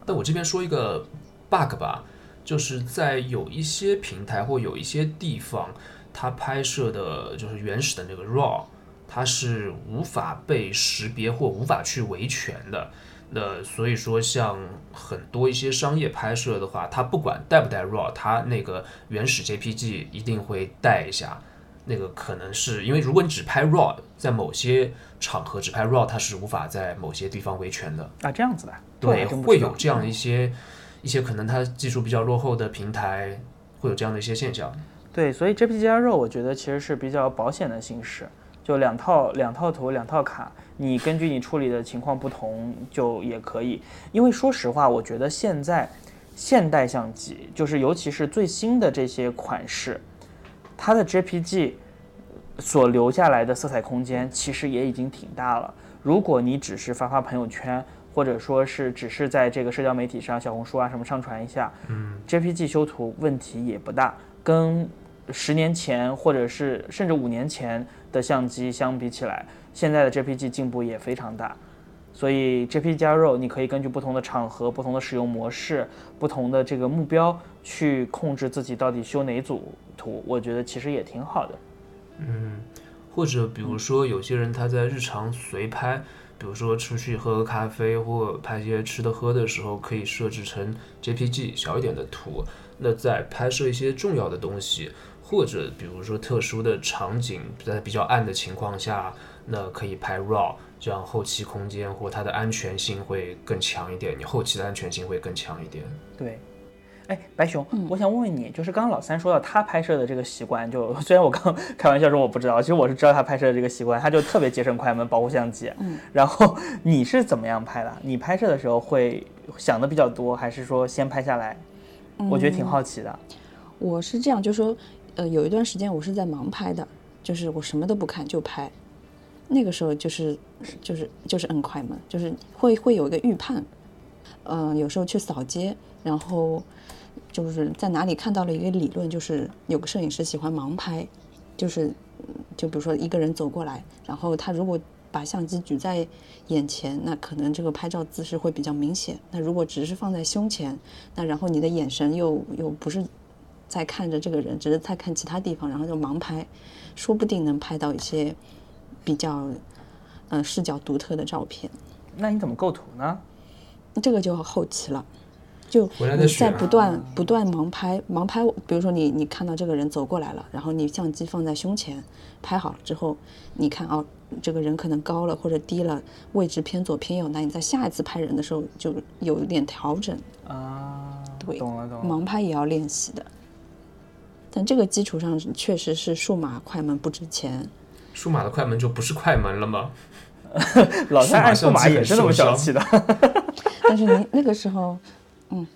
但我这边说一个 bug 吧，就是在有一些平台或有一些地方，它拍摄的就是原始的那个 raw，它是无法被识别或无法去维权的。那所以说，像很多一些商业拍摄的话，它不管带不带 raw，它那个原始 JPG 一定会带一下。那个可能是因为，如果你只拍 raw，在某些场合只拍 raw，它是无法在某些地方维权的啊。这样子的，对，会有这样的一些一些可能它技术比较落后的平台会有这样的一些现象。对，所以 JPG 加 RAW 我觉得其实是比较保险的形式，就两套两套图两套卡，你根据你处理的情况不同就也可以。因为说实话，我觉得现在现代相机，就是尤其是最新的这些款式。它的 JPG 所留下来的色彩空间其实也已经挺大了。如果你只是发发朋友圈，或者说是只是在这个社交媒体上、小红书啊什么上传一下，嗯，JPG 修图问题也不大。跟十年前或者是甚至五年前的相机相比起来，现在的 JPG 进步也非常大。所以 JPG 加肉，你可以根据不同的场合、不同的使用模式、不同的这个目标去控制自己到底修哪组图。我觉得其实也挺好的。嗯，或者比如说有些人他在日常随拍，比如说出去喝个咖啡或拍一些吃的喝的时候，可以设置成 JPG 小一点的图。那在拍摄一些重要的东西，或者比如说特殊的场景，在比较暗的情况下，那可以拍 RAW。这样后期空间或它的安全性会更强一点，你后期的安全性会更强一点。对，哎，白熊，我想问问你，就是刚刚老三说到他拍摄的这个习惯，就 虽然我刚开玩笑说我不知道，其实我是知道他拍摄的这个习惯，他就特别节省快门，保护相机。嗯。然后你是怎么样拍的？你拍摄的时候会想的比较多，还是说先拍下来？我觉得挺好奇的。我是这样，就是说，呃，有一段时间我是在盲拍的，就是我什么都不看就拍。那个时候就是就是就是摁快门，就是会会有一个预判，嗯，有时候去扫街，然后就是在哪里看到了一个理论，就是有个摄影师喜欢盲拍，就是就比如说一个人走过来，然后他如果把相机举在眼前，那可能这个拍照姿势会比较明显。那如果只是放在胸前，那然后你的眼神又又不是在看着这个人，只是在看其他地方，然后就盲拍，说不定能拍到一些。比较，呃，视角独特的照片。那你怎么构图呢？这个就后期了。就你在不断不断盲拍，盲拍，比如说你你看到这个人走过来了，然后你相机放在胸前拍好了之后，你看哦，这个人可能高了或者低了，位置偏左偏右，那你在下一次拍人的时候就有一点调整。啊，对懂了懂了。盲拍也要练习的，但这个基础上确实是数码快门不值钱。数码的快门就不是快门了吗？老三按数码也是那么小气的。但是你那个时候，嗯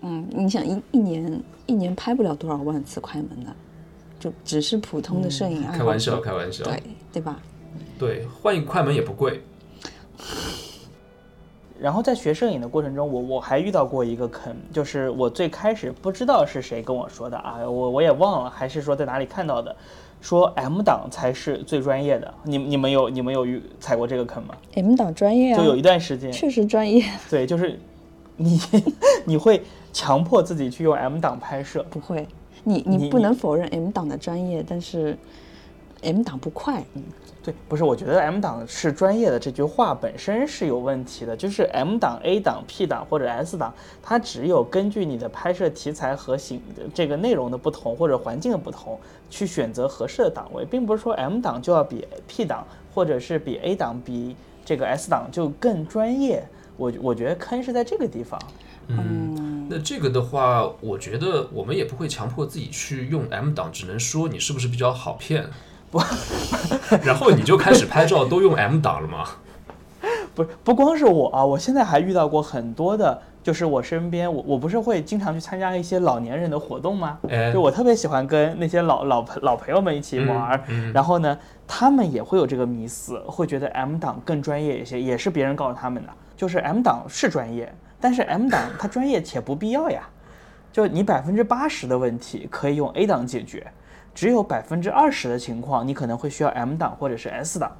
嗯，你想一一年一年拍不了多少万次快门的，就只是普通的摄影爱好者、开玩笑，开玩笑。对对吧？对，换一个快门也不贵。然后在学摄影的过程中，我我还遇到过一个坑，就是我最开始不知道是谁跟我说的啊，我我也忘了，还是说在哪里看到的，说 M 档才是最专业的。你你们有你们有遇踩过这个坑吗？M 档专业啊，就有一段时间，确实专业，对，就是你 你会强迫自己去用 M 档拍摄，不会，你你你不能否认 M 档的专业，但是 M 档不快，嗯对，不是，我觉得 M 档是专业的这句话本身是有问题的，就是 M 档、A 档、P 档或者 S 档，它只有根据你的拍摄题材和形这个内容的不同或者环境的不同，去选择合适的档位，并不是说 M 档就要比 P 档或者是比 A 档比这个 S 档就更专业。我我觉得坑是在这个地方。嗯，那这个的话，我觉得我们也不会强迫自己去用 M 档，只能说你是不是比较好骗。不，然后你就开始拍照都用 M 档了吗？不是不光是我啊，我现在还遇到过很多的，就是我身边，我我不是会经常去参加一些老年人的活动吗？哎就我特别喜欢跟那些老老朋老朋友们一起玩儿，嗯嗯然后呢，他们也会有这个迷思，会觉得 M 档更专业一些，也是别人告诉他们的，就是 M 档是专业，但是 M 档它专业且不必要呀，就你百分之八十的问题可以用 A 档解决，只有百分之二十的情况你可能会需要 M 档或者是 S 档。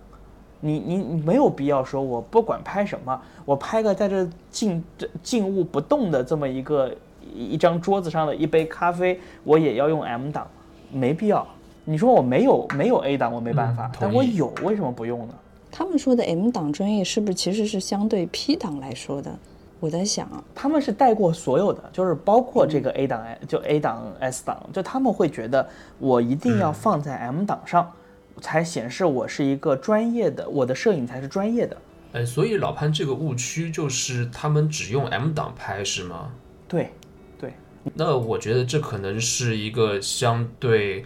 你你你没有必要说，我不管拍什么，我拍个在这静这静物不动的这么一个一一张桌子上的一杯咖啡，我也要用 M 档，没必要。你说我没有没有 A 档，我没办法，嗯但我有，为什么不用呢？他们说的 M 档专业是不是其实是相对 P 档来说的？我在想啊，他们是带过所有的，就是包括这个 A 档，就 A 档、S 档，就他们会觉得我一定要放在 M 档上，才显示我是一个专业的，我的摄影才是专业的。哎，所以老潘这个误区就是他们只用 M 档拍是吗？对，对，那我觉得这可能是一个相对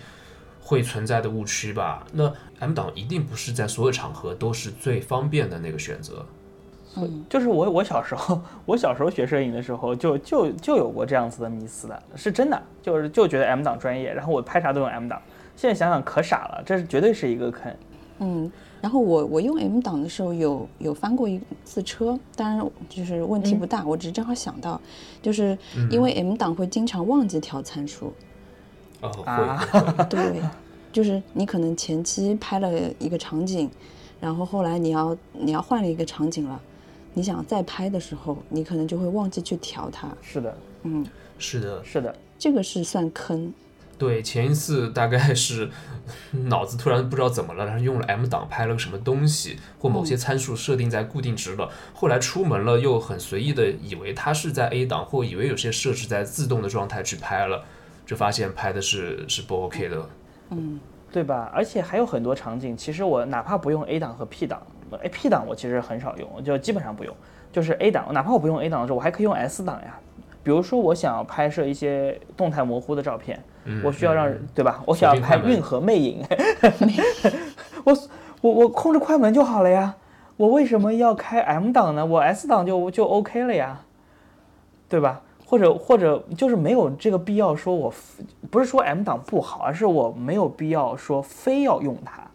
会存在的误区吧。那 M 档一定不是在所有场合都是最方便的那个选择。就是我我小时候，我小时候学摄影的时候就就就有过这样子的迷思的，是真的，就是就觉得 M 档专业，然后我拍啥都用 M 档。现在想想可傻了，这是绝对是一个坑。嗯，然后我我用 M 档的时候有有翻过一次车，当然就是问题不大，我只是正好想到，就是因为 M 档会经常忘记调参数，啊对，就是你可能前期拍了一个场景，然后后来你要你要换了一个场景了，你想再拍的时候，你可能就会忘记去调它，是的，嗯，是的，是的，这个是算坑，对，前一次大概是脑子突然不知道怎么了，然后用了 M 档拍了个什么东西，或某些参数设定在固定值了，后来出门了又很随意的以为它是在 A 档，或以为有些设置在自动的状态去拍了，就发现拍的是是不 OK 的。嗯，对吧？而且还有很多场景，其实我哪怕不用 A 档和 P 档，A P 档我其实很少用，就基本上不用。就是 A 档，哪怕我不用 A 档的时候，我还可以用 S 档呀。比如说我想要拍摄一些动态模糊的照片，嗯，我需要让嗯对吧？我想要拍锁定快门晕和魅影，我我我控制快门就好了呀。我为什么要开 M 档呢？我 S 档就就 OK 了呀，对吧？或者或者就是没有这个必要说我不是说 M 档不好，而是我没有必要说非要用它，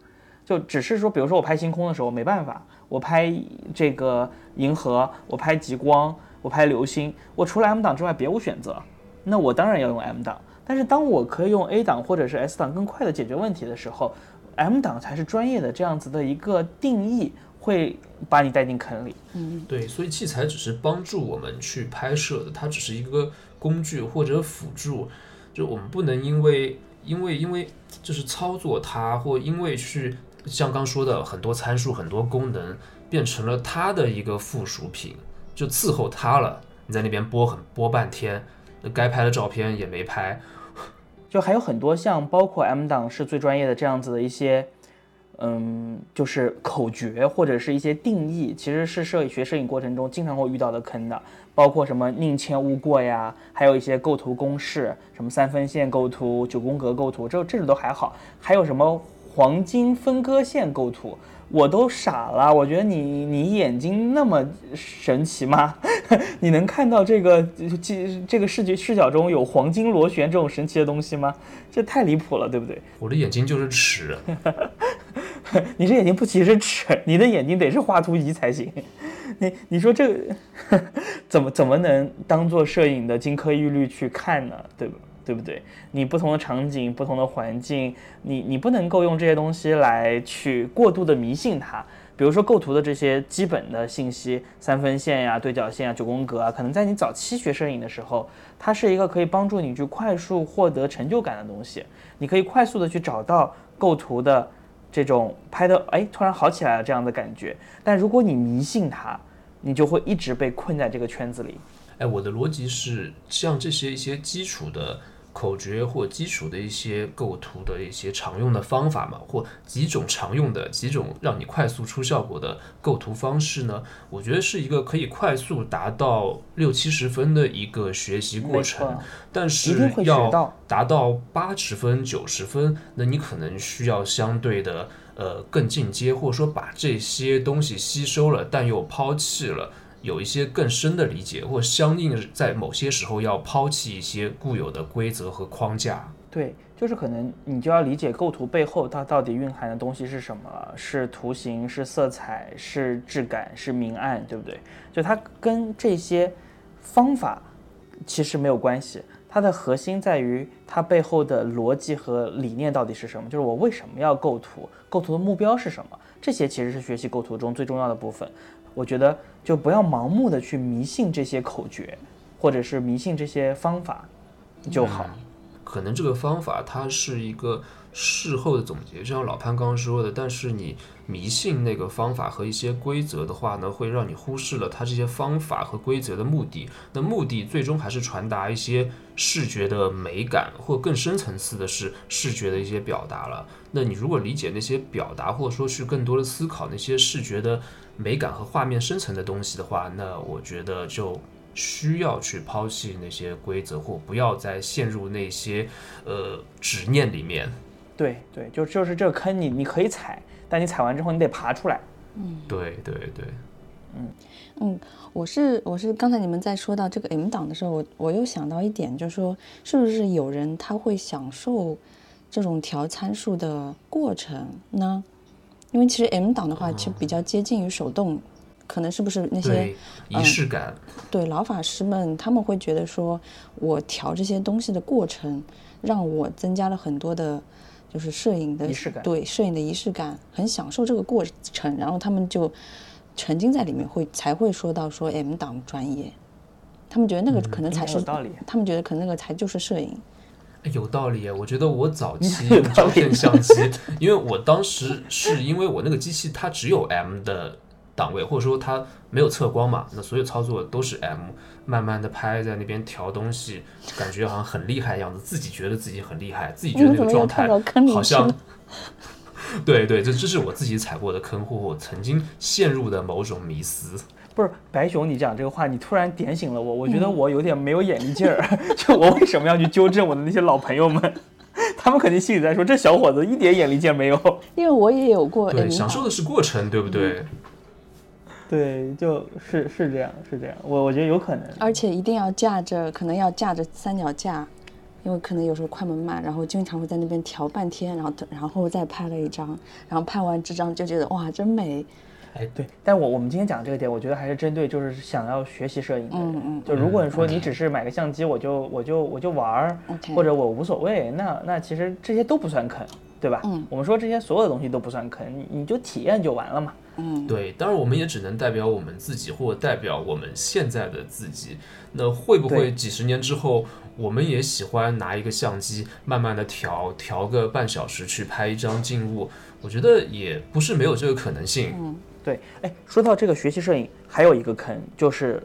就只是说，比如说我拍星空的时候没办法，我拍这个银河，我拍极光，我拍流星，我除了 M 档之外别无选择，那我当然要用 M 档。但是当我可以用 A 档或者是 S 档更快的解决问题的时候，M 档才是专业的这样子的一个定义，会把你带进坑里。嗯对，所以器材只是帮助我们去拍摄的，它只是一个工具或者辅助，就我们不能因为因为因为就是操作它，或因为去像刚说的很多参数、很多功能变成了它的一个附属品，就伺候它了。你在那边播很播半天，该拍的照片也没拍。就还有很多像包括 M 档是最专业的这样子的一些，嗯，就是口诀或者是一些定义，其实是摄影学摄影过程中经常会遇到的坑的，包括什么宁欠勿过呀，还有一些构图公式，什么三分线构图、九宫格构图，这这种都还好，还有什么黄金分割线构图。我都傻了，我觉得你你眼睛那么神奇吗？你能看到这个这这个视觉视角中有黄金螺旋这种神奇的东西吗？这太离谱了，对不对？我的眼睛就是尺，你这眼睛不仅是尺，你的眼睛得是画图仪才行。你你说这 怎么怎么能当做摄影的金科玉律去看呢？对吧？对不对？你不同的场景、不同的环境，你你不能够用这些东西来去过度的迷信它。比如说构图的这些基本的信息，三分线呀、对角线啊、九宫格啊，可能在你早期学摄影的时候，它是一个可以帮助你去快速获得成就感的东西。你可以快速的去找到构图的这种拍的，哎，突然好起来了这样的感觉。但如果你迷信它，你就会一直被困在这个圈子里。哎，我的逻辑是像这些一些基础的。口诀或基础的一些构图的一些常用的方法嘛，或几种常用的几种让你快速出效果的构图方式呢？我觉得是一个可以快速达到六七十分的一个学习过程。但是要达到八十分、九十分，那你可能需要相对的呃更进阶，或者说把这些东西吸收了，但又抛弃了。有一些更深的理解，或相应在某些时候要抛弃一些固有的规则和框架。对，就是可能你就要理解构图背后它到底蕴含的东西是什么，是图形，是色彩，是质感，是明暗，对不对？就它跟这些方法其实没有关系，它的核心在于它背后的逻辑和理念到底是什么，就是我为什么要构图，构图的目标是什么，这些其实是学习构图中最重要的部分。我觉得就不要盲目的去迷信这些口诀，或者是迷信这些方法就好。可能这个方法它是一个事后的总结，就像老潘刚刚说的。但是你迷信那个方法和一些规则的话呢，会让你忽视了它这些方法和规则的目的。那目的最终还是传达一些视觉的美感，或更深层次的是视觉的一些表达了。那你如果理解那些表达，或者说去更多的思考那些视觉的。美感和画面深层的东西的话，那我觉得就需要去抛弃那些规则，或不要再陷入那些呃执念里面。对对，就就是这个坑，你你可以踩，但你踩完之后你得爬出来。嗯，对对对，嗯嗯，我是我是刚才你们在说到这个 M 档的时候，我我又想到一点，就是说是不是有人他会享受这种调参数的过程呢？因为其实 M 档的话，其实比较接近于手动，可能是不是那些仪式感？对老法师们，他们会觉得说，我调这些东西的过程，让我增加了很多的，就是摄影的仪式感。对摄影的仪式感，很享受这个过程，然后他们就沉浸在里面，会才会说到说 M 档专业，他们觉得那个可能才是有道理，他们觉得可能那个才就是摄影。有道理，我觉得我早期用照片相机，因为我当时是因为我那个机器它只有 M 的档位，或者说它没有测光嘛，那所有操作都是 M，慢慢的拍在那边调东西，感觉好像很厉害的样子，自己觉得自己很厉害，自己觉得那个状态好像，对对，这这是我自己踩过的坑，或我曾经陷入的某种迷思。不是白熊，你讲这个话，你突然点醒了我。我觉得我有点没有眼力劲儿，就我为什么要去纠正我的那些老朋友们？他们肯定心里在说，这小伙子一点眼力劲儿没有。因为我也有过，对，享受的是过程，对不对？对，就是是这样，是这样。我我觉得有可能，而且一定要架着，可能要架着三脚架，因为可能有时候快门慢，然后经常会在那边调半天，然后然后再拍了一张，然后拍完这张就觉得哇，真美。哎，对，但我我们今天讲这个点，我觉得还是针对就是想要学习摄影的人。嗯嗯。就如果你说你只是买个相机，我就我就我就玩儿，或者我无所谓，那那其实这些都不算坑。对吧？嗯我们说这些所有的东西都不算坑，你你就体验就完了嘛。嗯，对，当然我们也只能代表我们自己，或者代表我们现在的自己。那会不会几十年之后，我们也喜欢拿一个相机，慢慢的调调个半小时去拍一张静物？我觉得也不是没有这个可能性。嗯对，哎，说到这个学习摄影，还有一个坑就是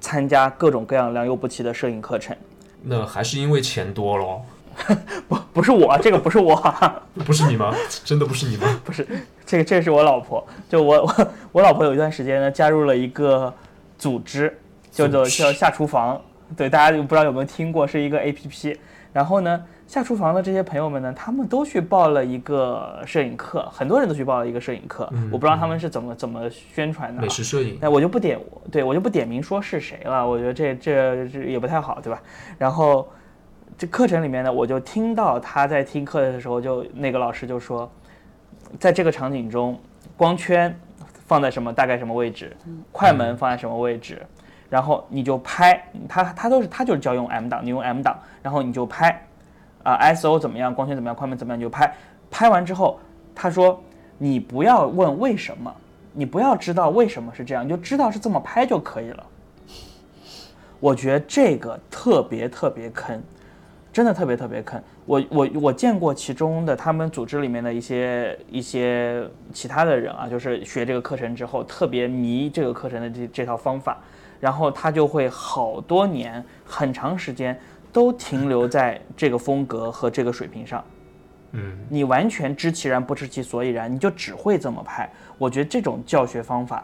参加各种各样良莠不齐的摄影课程。那还是因为钱多咯，不，不是我，这个不是我，不是你吗？真的不是你吗？不是，这个这个是我老婆。就我我我老婆有一段时间呢，加入了一个组织，叫做叫下厨房。对，大家不知道有没有听过，是一个 A P P。然后呢，下厨房的这些朋友们呢，他们都去报了一个摄影课，很多人都去报了一个摄影课。嗯我不知道他们是怎么怎么宣传的啊。美食摄影，那我就不点，对我就不点名说是谁了，我觉得这这这也不太好，对吧？然后这课程里面呢，我就听到他在听课的时候就，那个老师就说，在这个场景中，光圈放在什么大概什么位置，快门放在什么位置，然后你就拍，他他都是他就是教用 M 档，你用 M 档，然后你就拍，啊、ISO 怎么样，光圈怎么样，快门怎么样，你就拍，拍完之后，他说你不要问为什么。你不要知道为什么是这样，你就知道是这么拍就可以了。我觉得这个特别特别坑，真的特别特别坑。我我我见过其中的他们组织里面的一些一些其他的人啊，就是学这个课程之后特别迷这个课程的这这套方法，然后他就会好多年很长时间都停留在这个风格和这个水平上。嗯，你完全知其然不知其所以然，你就只会这么拍。我觉得这种教学方法，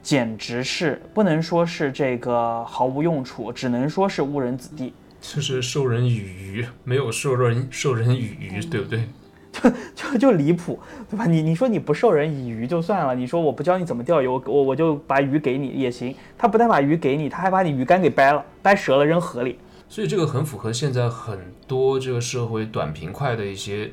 简直是不能说是这个毫无用处，只能说是误人子弟。就是授人以鱼，没有授人授人以渔，对不对？就 就离谱，对吧？你你说你不授人以渔就算了，你说我不教你怎么钓鱼，我我我就把鱼给你也行。他不但把鱼给你，他还把你鱼竿给掰了，掰折了扔河里。所以这个很符合现在很多这个社会短平快的一些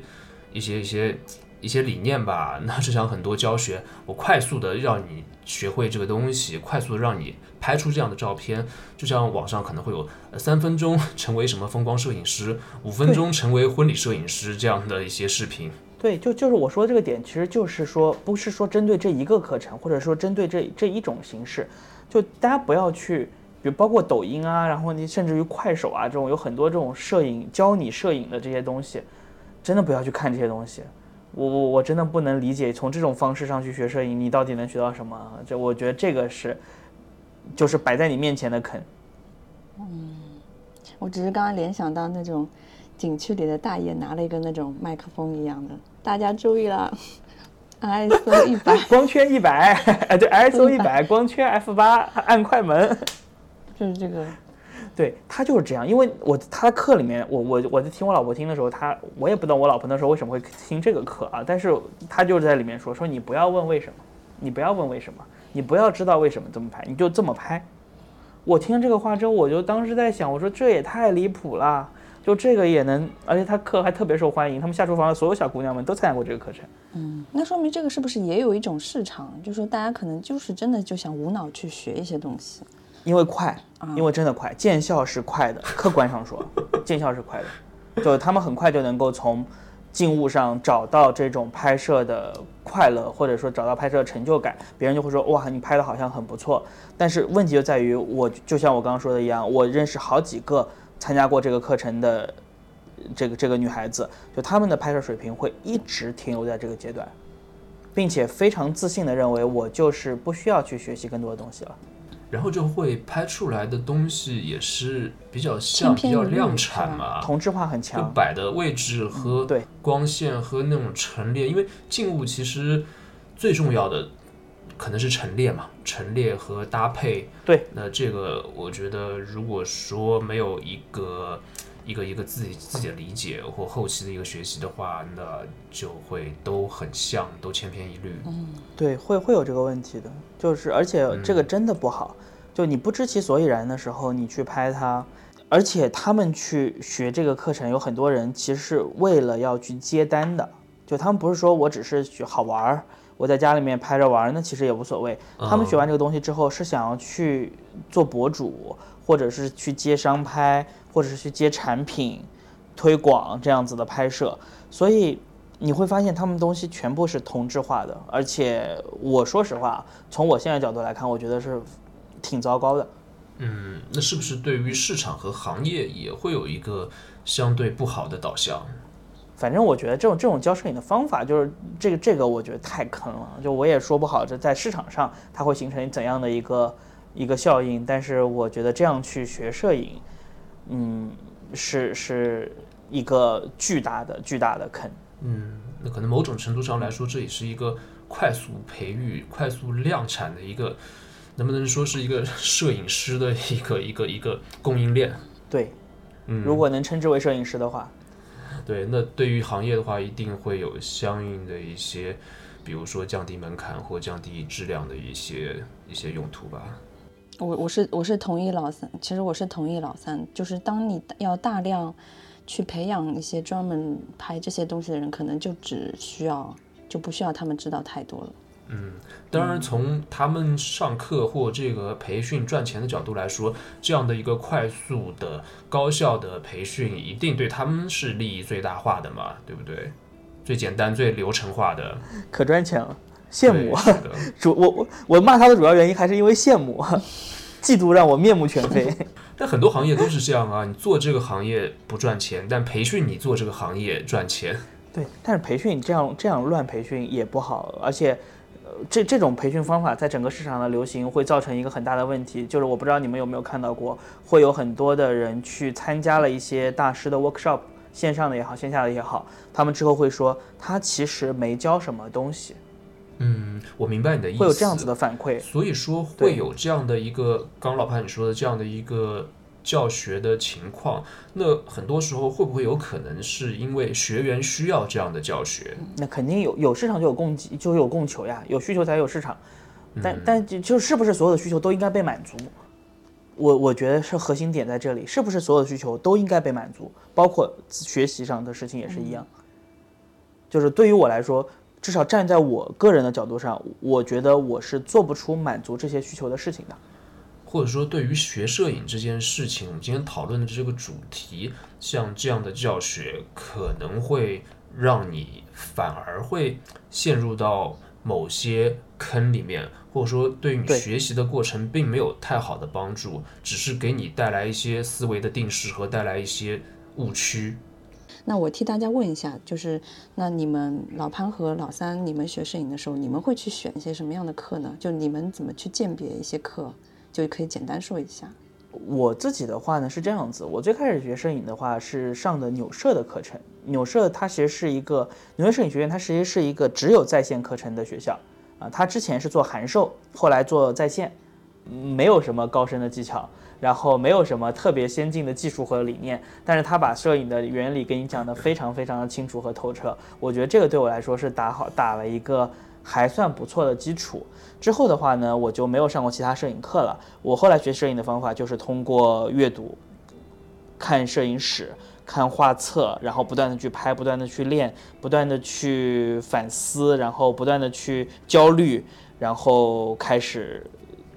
一些一些一些理念吧。那就像很多教学，我快速的让你学会这个东西，快速的让你拍出这样的照片。就像网上可能会有呃三分钟 成为什么风光摄影师，五分钟成为婚礼摄影师这样的一些视频。对，就就是我说的这个点，其实就是说，不是说针对这一个课程，或者说针对这这一种形式，就大家不要去，比如包括抖音啊，然后你甚至于快手啊这种有很多这种摄影教你摄影的这些东西，真的不要去看这些东西。我我我真的不能理解，从这种方式上去学摄影，你到底能学到什么？这我觉得这个是，就是摆在你面前的坑。嗯我只是刚刚联想到那种景区里的大爷拿了一个那种麦克风一样的，大家注意了，ISO 一百，光圈一百，哎 对，ISO 一百，光圈 F 八，按快门。就是这个，对他就是这样，因为我他的课里面，我我我在听我老婆听的时候，他我也不懂我老婆那时候为什么会听这个课啊，但是他就是在里面说说你不要问为什么，你不要问为什么，你不要知道为什么这么拍，你就这么拍。我听这个话之后，我就当时在想，我说这也太离谱了，就这个也能，而且他课还特别受欢迎，他们下厨房的所有小姑娘们都参加过这个课程。嗯，那说明这个是不是也有一种市场？就是说大家可能就是真的就想无脑去学一些东西，因为快，因为真的快，见效是快的，客观上说，见效是快的，就他们很快就能够从静物上找到这种拍摄的快乐，或者说找到拍摄的成就感，别人就会说哇，你拍的好像很不错。但是问题就在于，我就像我刚刚说的一样，我认识好几个参加过这个课程的这个这个女孩子，就她们的拍摄水平会一直停留在这个阶段，并且非常自信的认为我就是不需要去学习更多的东西了。然后就会拍出来的东西也是比较像、比较量产嘛，同质化很就强，摆的位置和对光线和那种陈列，因为静物其实最重要的可能是陈列嘛，陈列和搭配。对，那这个我觉得，如果说没有一个一个一个自己自己的理解或后期的一个学习的话，那就会都很像，都千篇一律。嗯。对，会会有这个问题的，就是而且这个真的不好，就你不知其所以然的时候，你去拍它，而且他们去学这个课程，有很多人其实是为了要去接单的，就他们不是说我只是去好玩儿，我在家里面拍着玩儿，那其实也无所谓。他们学完这个东西之后，是想要去做博主，或者是去接商拍，或者是去接产品推广这样子的拍摄，所以你会发现他们东西全部是同质化的，而且我说实话，从我现在角度来看，我觉得是挺糟糕的。嗯，那是不是对于市场和行业也会有一个相对不好的导向？反正我觉得这种这种教摄影的方法，就是这个这个，我觉得太坑了。就我也说不好，这在市场上它会形成怎样的一个一个效应。但是我觉得这样去学摄影，嗯，是是一个巨大的巨大的坑。嗯，那可能某种程度上来说，这也是一个快速培育、快速量产的一个，能不能说是一个摄影师的一个一个一个供应链？对，嗯，如果能称之为摄影师的话，对，那对于行业的话，一定会有相应的一些，比如说降低门槛或降低质量的一些一些用途吧。我我是我是同意老三，其实我是同意老三，就是当你要大量。去培养一些专门拍这些东西的人，可能就只需要，就不需要他们知道太多了。嗯，当然，从他们上课或这个培训赚钱的角度来说，这样的一个快速的、高效的培训，一定对他们是利益最大化的嘛，对不对？最简单、最流程化的，可赚钱了，羡慕。主我我我骂他的主要原因还是因为羡慕，嫉妒让我面目全非。但很多行业都是这样啊，你做这个行业不赚钱，但培训你做这个行业赚钱。对，但是培训这样这样乱培训也不好，而且，呃，这这种培训方法在整个市场的流行会造成一个很大的问题，就是我不知道你们有没有看到过，会有很多的人去参加了一些大师的 workshop，线上的也好，线下的也好，他们之后会说他其实没教什么东西。嗯，我明白你的意思。会有这样子的反馈，所以说会有这样的一个，刚老潘你说的这样的一个教学的情况。那很多时候会不会有可能是因为学员需要这样的教学？那肯定有，有市场就有供给，就有供求呀，有需求才有市场。但但就就是不是所有的需求都应该被满足？我我觉得是核心点在这里，是不是所有的需求都应该被满足？包括学习上的事情也是一样。就是对于我来说。至少站在我个人的角度上，我觉得我是做不出满足这些需求的事情的。或者说，对于学摄影这件事情，我们今天讨论的这个主题，像这样的教学，可能会让你反而会陷入到某些坑里面，或者说，对于你学习的过程并没有太好的帮助，只是给你带来一些思维的定式和带来一些误区。那我替大家问一下，就是那你们老潘和老三，你们学摄影的时候，你们会去选一些什么样的课呢？就你们怎么去鉴别一些课，就可以简单说一下。我自己的话呢是这样子，我最开始学摄影的话是上的纽摄的课程。纽摄它其实是一个纽约摄影学院，它其实是一个只有在线课程的学校啊。它之前是做函授，后来做在线，没有什么高深的技巧。然后没有什么特别先进的技术和理念，但是他把摄影的原理给你讲得非常非常的清楚和透彻。我觉得这个对我来说是打好打了一个还算不错的基础。之后的话呢，我就没有上过其他摄影课了。我后来学摄影的方法就是通过阅读、看摄影史、看画册，然后不断的去拍，不断的去练，不断的去反思，然后不断的去焦虑，然后开始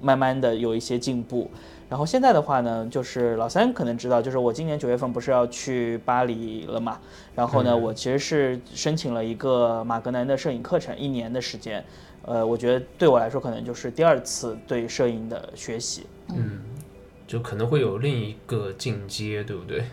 慢慢的有一些进步。然后现在的话呢，就是老三可能知道，就是我今年九月份不是要去巴黎了嘛？然后呢，我其实是申请了一个马格南的摄影课程，一年的时间。呃，我觉得对我来说可能就是第二次对摄影的学习。嗯，就可能会有另一个进阶，对不对？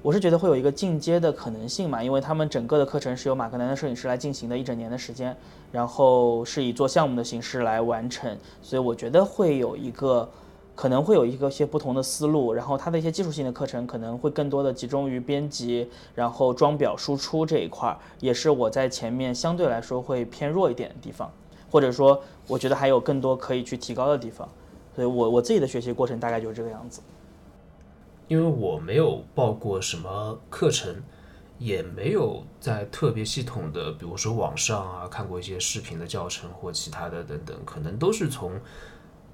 我是觉得会有一个进阶的可能性嘛，因为他们整个的课程是由马格南的摄影师来进行的一整年的时间，然后是以做项目的形式来完成，所以我觉得会有一个。可能会有一个些不同的思路，然后它的一些技术性的课程可能会更多的集中于编辑，然后装裱输出这一块儿，也是我在前面相对来说会偏弱一点的地方，或者说我觉得还有更多可以去提高的地方，所以我我自己的学习过程大概就是这个样子。因为我没有报过什么课程，也没有在特别系统的，比如说网上啊看过一些视频的教程或其他的等等，可能都是从。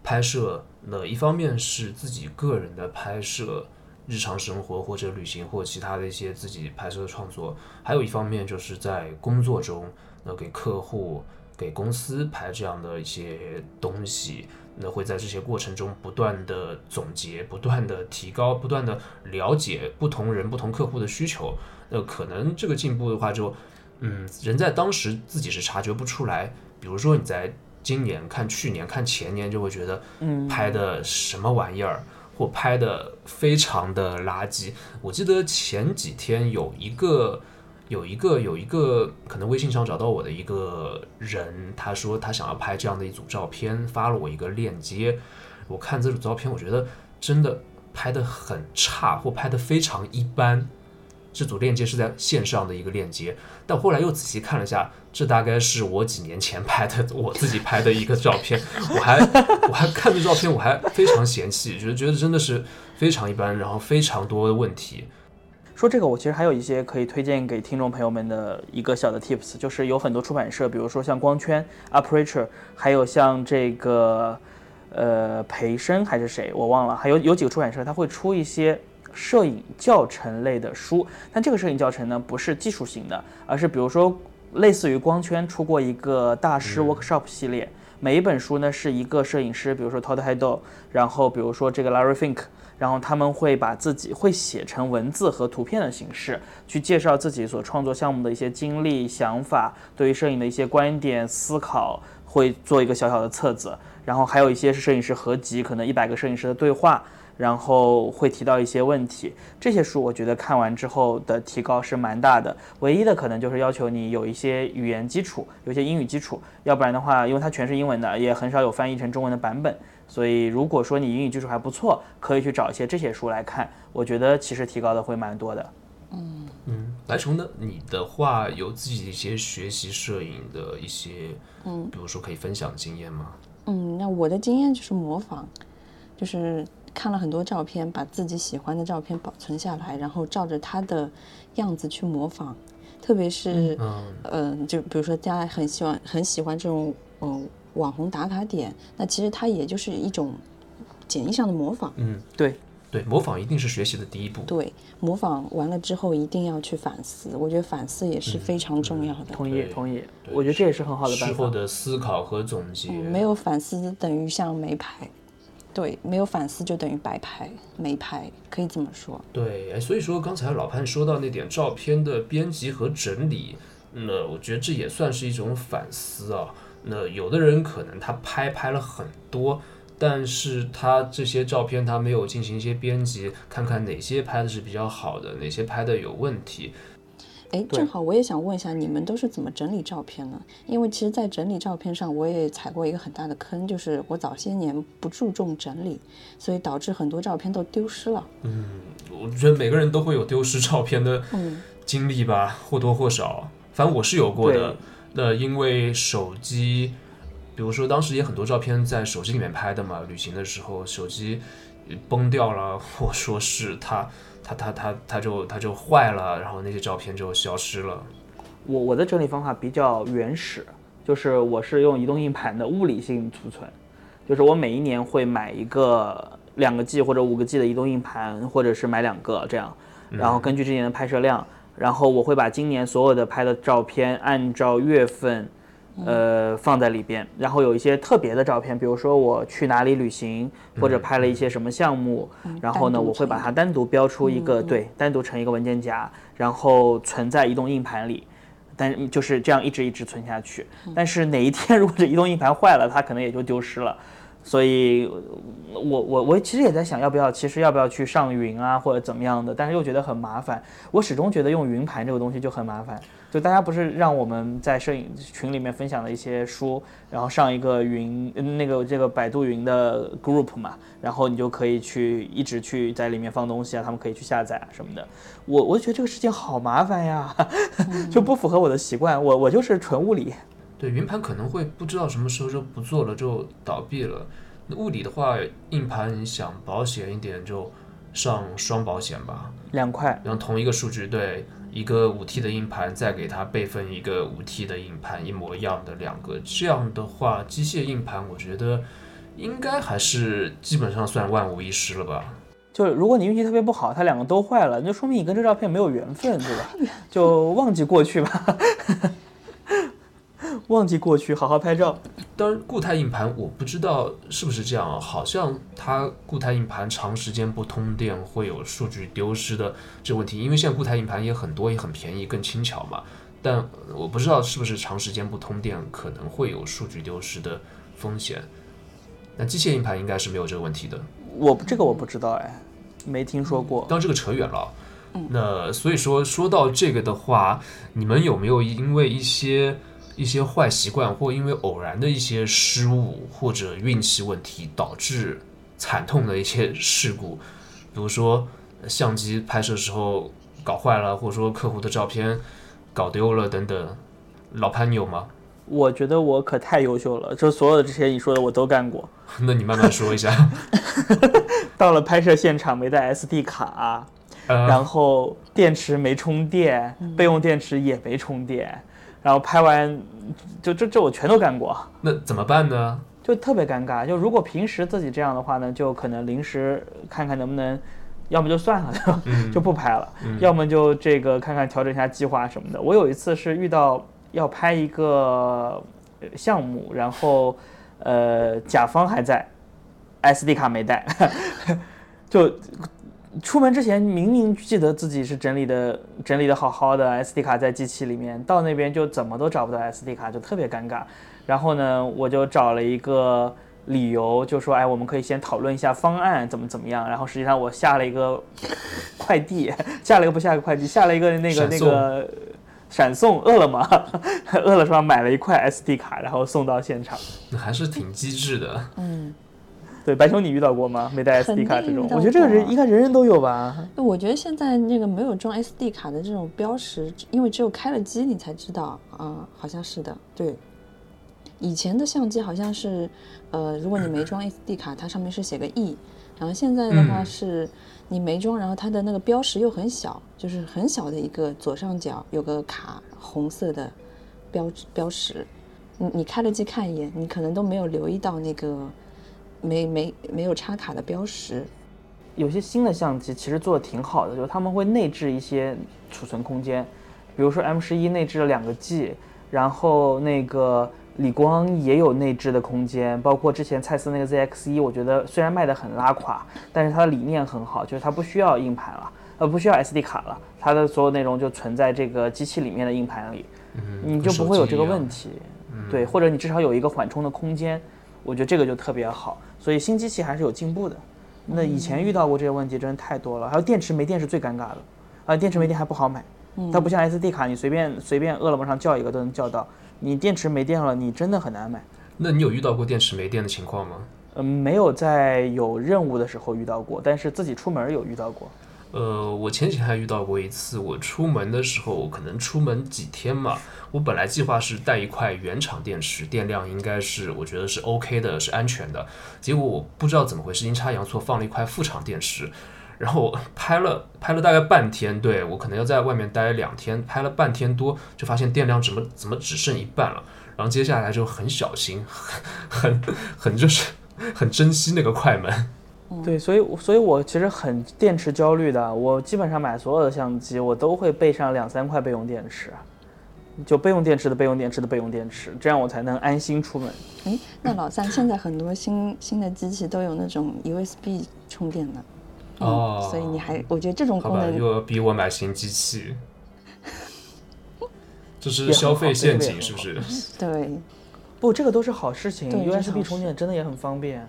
拍摄，那一方面是自己个人的拍摄，日常生活或者旅行或其他的一些自己拍摄的创作，还有一方面就是在工作中，那给客户、给公司拍这样的一些东西，那会在这些过程中不断的总结、不断的提高、不断的了解不同人、不同客户的需求，那可能这个进步的话就嗯，人在当时自己是察觉不出来。比如说你在今年看去年看前年，就会觉得，嗯，拍的什么玩意儿，或拍的非常的垃圾。我记得前几天有一个。有一个有一个可能微信上找到我的一个人，他说他想要拍这样的一组照片，发了我一个链接。我看这组照片，我觉得真的拍的很差，或拍的非常一般。这组链接是在线上的一个链接，但后来又仔细看了一下，这大概是我几年前拍的，我自己拍的一个照片。我还我还看这照片，我还非常嫌弃，觉得觉得真的是非常一般，然后非常多的问题。说这个，我其实还有一些可以推荐给听众朋友们的一个小的 tips，就是有很多出版社，比如说像光圈、Aperture，还有像这个呃培生还是谁，我忘了，还有有几个出版社，它会出一些摄影教程类的书。但这个摄影教程呢，不是技术型的，而是比如说类似于光圈出过一个大师 workshop 系列，每一本书呢是一个摄影师，比如说 Todd Hido，然后比如说这个 Larry Fink。然后他们会把自己会写成文字和图片的形式，去介绍自己所创作项目的一些经历、想法，对于摄影的一些观点、思考，会做一个小小的册子。然后还有一些是摄影师合集，可能一百个摄影师的对话，然后会提到一些问题。这些书我觉得看完之后的提高是蛮大的。唯一的可能就是要求你有一些语言基础，有些英语基础，要不然的话，因为它全是英文的，也很少有翻译成中文的版本。所以，如果说你英语基础还不错，可以去找一些这些书来看。我觉得其实提高的会蛮多的。嗯嗯，来成呢？你的话有自己一些学习摄影的一些，嗯，比如说可以分享经验吗？嗯，那我的经验就是模仿，就是看了很多照片，把自己喜欢的照片保存下来，然后照着他的样子去模仿。特别是，嗯，就比如说大家很喜欢很喜欢这种，嗯。网红打卡点，那其实它也就是一种简易上的模仿。嗯，对对，模仿一定是学习的第一步。对，模仿完了之后一定要去反思，我觉得反思也是非常重要的。同意同意，我觉得这也是很好的办法。事后的思考和总结，没有反思等于像没拍。对，没有反思就等于白拍没拍，可以这么说。对，所以说刚才老潘说到那点照片的编辑和整理，那我觉得这也算是一种反思啊。那有的人可能他拍拍了很多，但是他这些照片他没有进行一些编辑，看看哪些拍的是比较好的，哪些拍的有问题。哎，正好我也想问一下，你们都是怎么整理照片呢？因为其实，在整理照片上，我也踩过一个很大的坑，就是我早些年不注重整理，所以导致很多照片都丢失了。嗯，我觉得每个人都会有丢失照片的经历吧，或多或少，反正我是有过的。那因为手机，比如说当时也很多照片在手机里面拍的嘛，旅行的时候手机崩掉了，或说是它它它它它就它就坏了，然后那些照片就消失了。我我的整理方法比较原始，就是我是用移动硬盘的物理性储存，就是我每一年会买一个两个 G 或者五个 G 的移动硬盘，或者是买两个这样，然后根据这年的拍摄量。然后我会把今年所有的拍的照片按照月份，呃放在里边。然后有一些特别的照片，比如说我去哪里旅行，或者拍了一些什么项目，然后呢我会把它单独标出一个，对，单独成一个文件夹，然后存在移动硬盘里，但就是这样一直一直存下去。但是哪一天 如果这移动硬盘坏了，它可能也就丢失了。所以，我我我其实也在想，要不要其实要不要去上云啊，或者怎么样的，但是又觉得很麻烦。我始终觉得用云盘这个东西就很麻烦。就大家不是让我们在摄影群里面分享了一些书，然后上一个云那个这个百度云的 group 嘛，然后你就可以去一直去在里面放东西啊，他们可以去下载啊什么的。我我觉得这个事情好麻烦呀，就不符合我的习惯。我我就是纯物理。对云盘可能会不知道什么时候就不做了，就倒闭了。那物理的话，硬盘你想保险一点，就上双保险吧，两块。然后同一个数据，对一个五 T 的硬盘，再给它备份一个五 T 的硬盘，一模一样的两个，这样的话，机械硬盘我觉得应该还是基本上算万无一失了吧。就如果你运气特别不好，它两个都坏了，那就说明你跟这照片没有缘分，对吧？就忘记过去吧。忘记过去，好好拍照。当然，固态硬盘我不知道是不是这样啊，好像它固态硬盘长时间不通电会有数据丢失的这个问题。因为现在固态硬盘也很多，也很便宜，更轻巧嘛。但我不知道是不是长时间不通电可能会有数据丢失的风险。那机械硬盘应该是没有这个问题的。我这个我不知道哎，没听说过。当这个扯远了。那所以说说到这个的话，你们有没有因为一些一些坏习惯，或因为偶然的一些失误或者运气问题，导致惨痛的一些事故？比如说相机拍摄时候搞坏了，或者说客户的照片搞丢了等等。老潘，你有吗？我觉得我可太优秀了，就所有的这些你说的我都干过。那你慢慢说一下。到了拍摄现场没带 SD 卡。然后电池没充电，备用电池也没充电，然后拍完，就这这我全都干过。那怎么办呢？就特别尴尬。就如果平时自己这样的话呢，就可能临时看看能不能，要么就算了，就不拍了；要么就这个看看调整一下计划什么的。我有一次是遇到要拍一个项目，然后呃甲方还在，SD 卡没带，就。出门之前明明记得自己是整理的整理的好好的，SD 卡在机器里面，到那边就怎么都找不到 SD 卡，就特别尴尬。然后呢，我就找了一个理由，就说，哎，我们可以先讨论一下方案，怎么怎么样。然后实际上我下了一个快递，下了一个不下一个快递，下了一个那个那个闪送，饿了么，饿了么买了一块 SD 卡，然后送到现场。那还是挺机智的。嗯。对，白熊，你遇到过吗？没带 SD 卡这种，我觉得这个人应该人人都有吧。我觉得现在那个没有装 SD 卡的这种标识，因为只有开了机你才知道啊，好像是的。对，以前的相机好像是，呃，如果你没装 SD 卡，它上面是写个 E，然后现在的话是你没装，然后它的那个标识又很小，就是很小的一个左上角有个卡红色的标标识，你你开了机看一眼，你可能都没有留意到那个。没没没有插卡的标识，有些新的相机其实做的挺好的，就是他们会内置一些储存空间，比如说 M 十一内置了两个 G，然后那个理光也有内置的空间，包括之前蔡司那个 ZX 一，我觉得虽然卖的很拉垮，但是它的理念很好，就是它不需要硬盘了，呃不需要 SD 卡了，它的所有内容就存在这个机器里面的硬盘里，你就不会有这个问题，对，或者你至少有一个缓冲的空间。我觉得这个就特别好，所以新机器还是有进步的。那以前遇到过这些问题真的太多了，还有电池没电是最尴尬的，啊，电池没电还不好买，它不像 SD 卡，你随便随便饿了么上叫一个都能叫到，你电池没电了，你真的很难买。那你有遇到过电池没电的情况吗？嗯，没有在有任务的时候遇到过，但是自己出门有遇到过。呃，我前几天还遇到过一次，我出门的时候可能出门几天嘛，我本来计划是带一块原厂电池，电量应该是我觉得是 OK 的，是安全的。结果我不知道怎么回事，阴差阳错放了一块副厂电池，然后拍了拍了大概半天，对我可能要在外面待两天，拍了半天多，就发现电量怎么怎么只剩一半了。然后接下来就很小心，很很就是很珍惜那个快门。对，所以，所以我其实很电池焦虑的。我基本上买所有的相机，我都会备上两三块备用电池，就备用电池的备用电池的备用电池，这样我才能安心出门。哎，那老三，现在很多新新的机器都有那种 USB 充电的哦，所以你还，我觉得这种功能又要逼我买新机器，这是消费陷阱，是不是？对，不，这个都是好事情，USB 充电真的也很方便。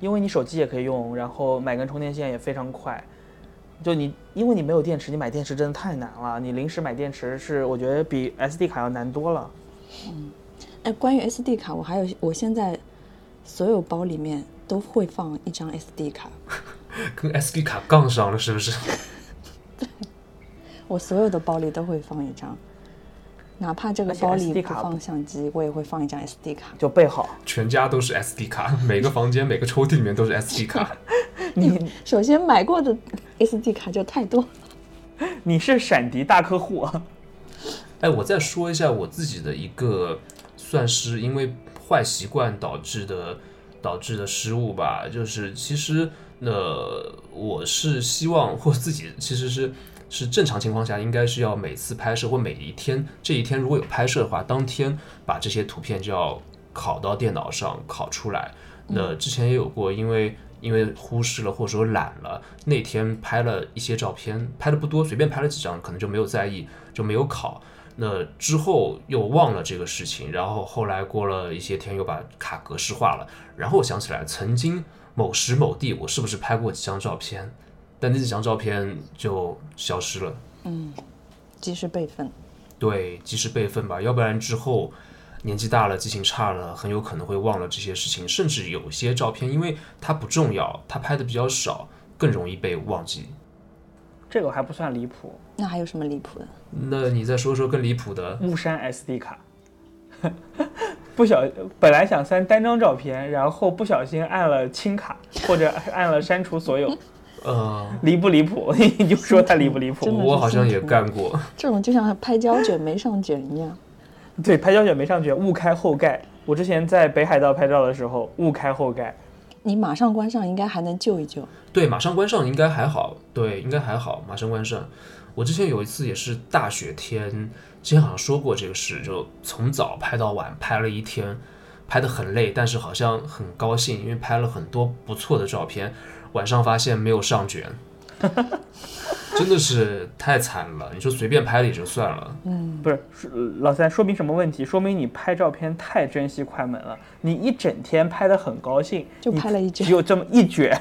因为你手机也可以用，然后买根充电线也非常快。就你，因为你没有电池，你买电池真的太难了。你临时买电池是，我觉得比 SD 卡要难多了。嗯，哎，关于 SD 卡，我还有，我现在所有包里面都会放一张 SD 卡。跟 SD 卡杠上了是不是？对，我所有的包里都会放一张。哪怕这个包里不放相机，我也会放一张 SD 卡，就备好。全家都是 SD 卡，每个房间每个抽屉里面都是 SD 卡。你首先买过的 SD 卡就太多。你是闪迪大客户啊？哎，我再说一下我自己的一个，算是因为坏习惯导致的导致的失误吧。就是其实，呃，我是希望或自己其实是。是正常情况下，应该是要每次拍摄或每一天，这一天如果有拍摄的话，当天把这些图片就要拷到电脑上拷出来。那之前也有过，因为因为忽视了或者说懒了，那天拍了一些照片，拍的不多，随便拍了几张，可能就没有在意，就没有拷。那之后又忘了这个事情，然后后来过了一些天又把卡格式化了，然后我想起来曾经某时某地我是不是拍过几张照片，但那几张照片就消失了。嗯及时备份。对，及时备份吧，要不然之后年纪大了，记性差了，很有可能会忘了这些事情，甚至有些照片，因为它不重要，它拍的比较少，更容易被忘记。这个还不算离谱。那还有什么离谱的？那你再说说更离谱的？误删 SD 卡，不小本来想删单张照片，然后不小心按了清卡或者按了删除所有，呃，离不离谱？你就说它离不离谱？我好像也干过。这种就像拍胶卷没上卷一样。对，拍胶卷没上卷，误开后盖。我之前在北海道拍照的时候误开后盖，你马上关上，应该还能救一救。对，马上关上应该还好，对，应该还好，马上关上。我之前有一次也是大雪天，之前好像说过这个事，就从早拍到晚，拍了一天，拍得很累，但是好像很高兴，因为拍了很多不错的照片。晚上发现没有上卷，真的是太惨了。你说随便拍了也就算了，嗯不是是老三，说明什么问题？说明你拍照片太珍惜快门了。你一整天拍的很高兴，就拍了一卷只有这么一卷，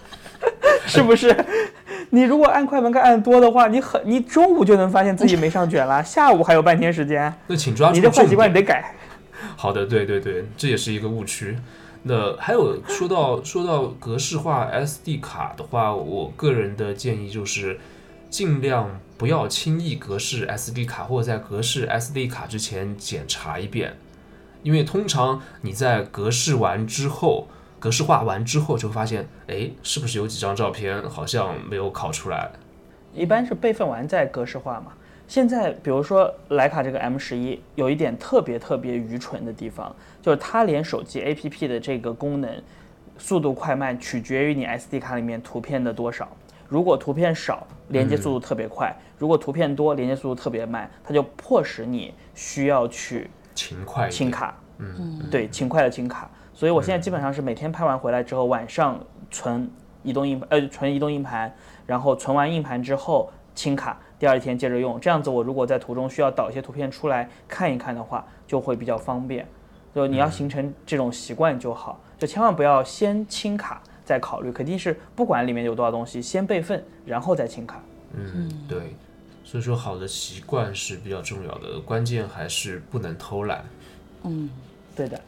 是不是？你如果按快门杆按多的话，你很你中午就能发现自己没上卷了，下午还有半天时间。那请抓住你这坏习惯你得改。好的，对对对，这也是一个误区。那还有说到说到格式化 SD 卡的话，我个人的建议就是尽量不要轻易格式 SD 卡，或者在格式 SD 卡之前检查一遍，因为通常你在格式完之后，格式化完之后就发现，哎，是不是有几张照片好像没有拷出来？一般是备份完再格式化嘛。现在比如说徕卡这个 M 十一，有一点特别特别愚蠢的地方，就是它连手机 APP 的这个功能速度快慢取决于你 SD 卡里面图片的多少。如果图片少，连接速度特别快；如果图片多，连接速度特别慢，它就迫使你需要去勤快，清卡，嗯，对，勤快的清卡。所以我现在基本上是每天拍完回来之后，晚上存移动硬呃存移动硬盘，然后存完硬盘之后清卡，第二天接着用。这样子我如果在途中需要导一些图片出来看一看的话，就会比较方便。就你要形成这种习惯就好，就千万不要先清卡再考虑，肯定是不管里面有多少东西，先备份，然后再清卡。嗯，对，所以说好的习惯是比较重要的，关键还是不能偷懒。嗯对的，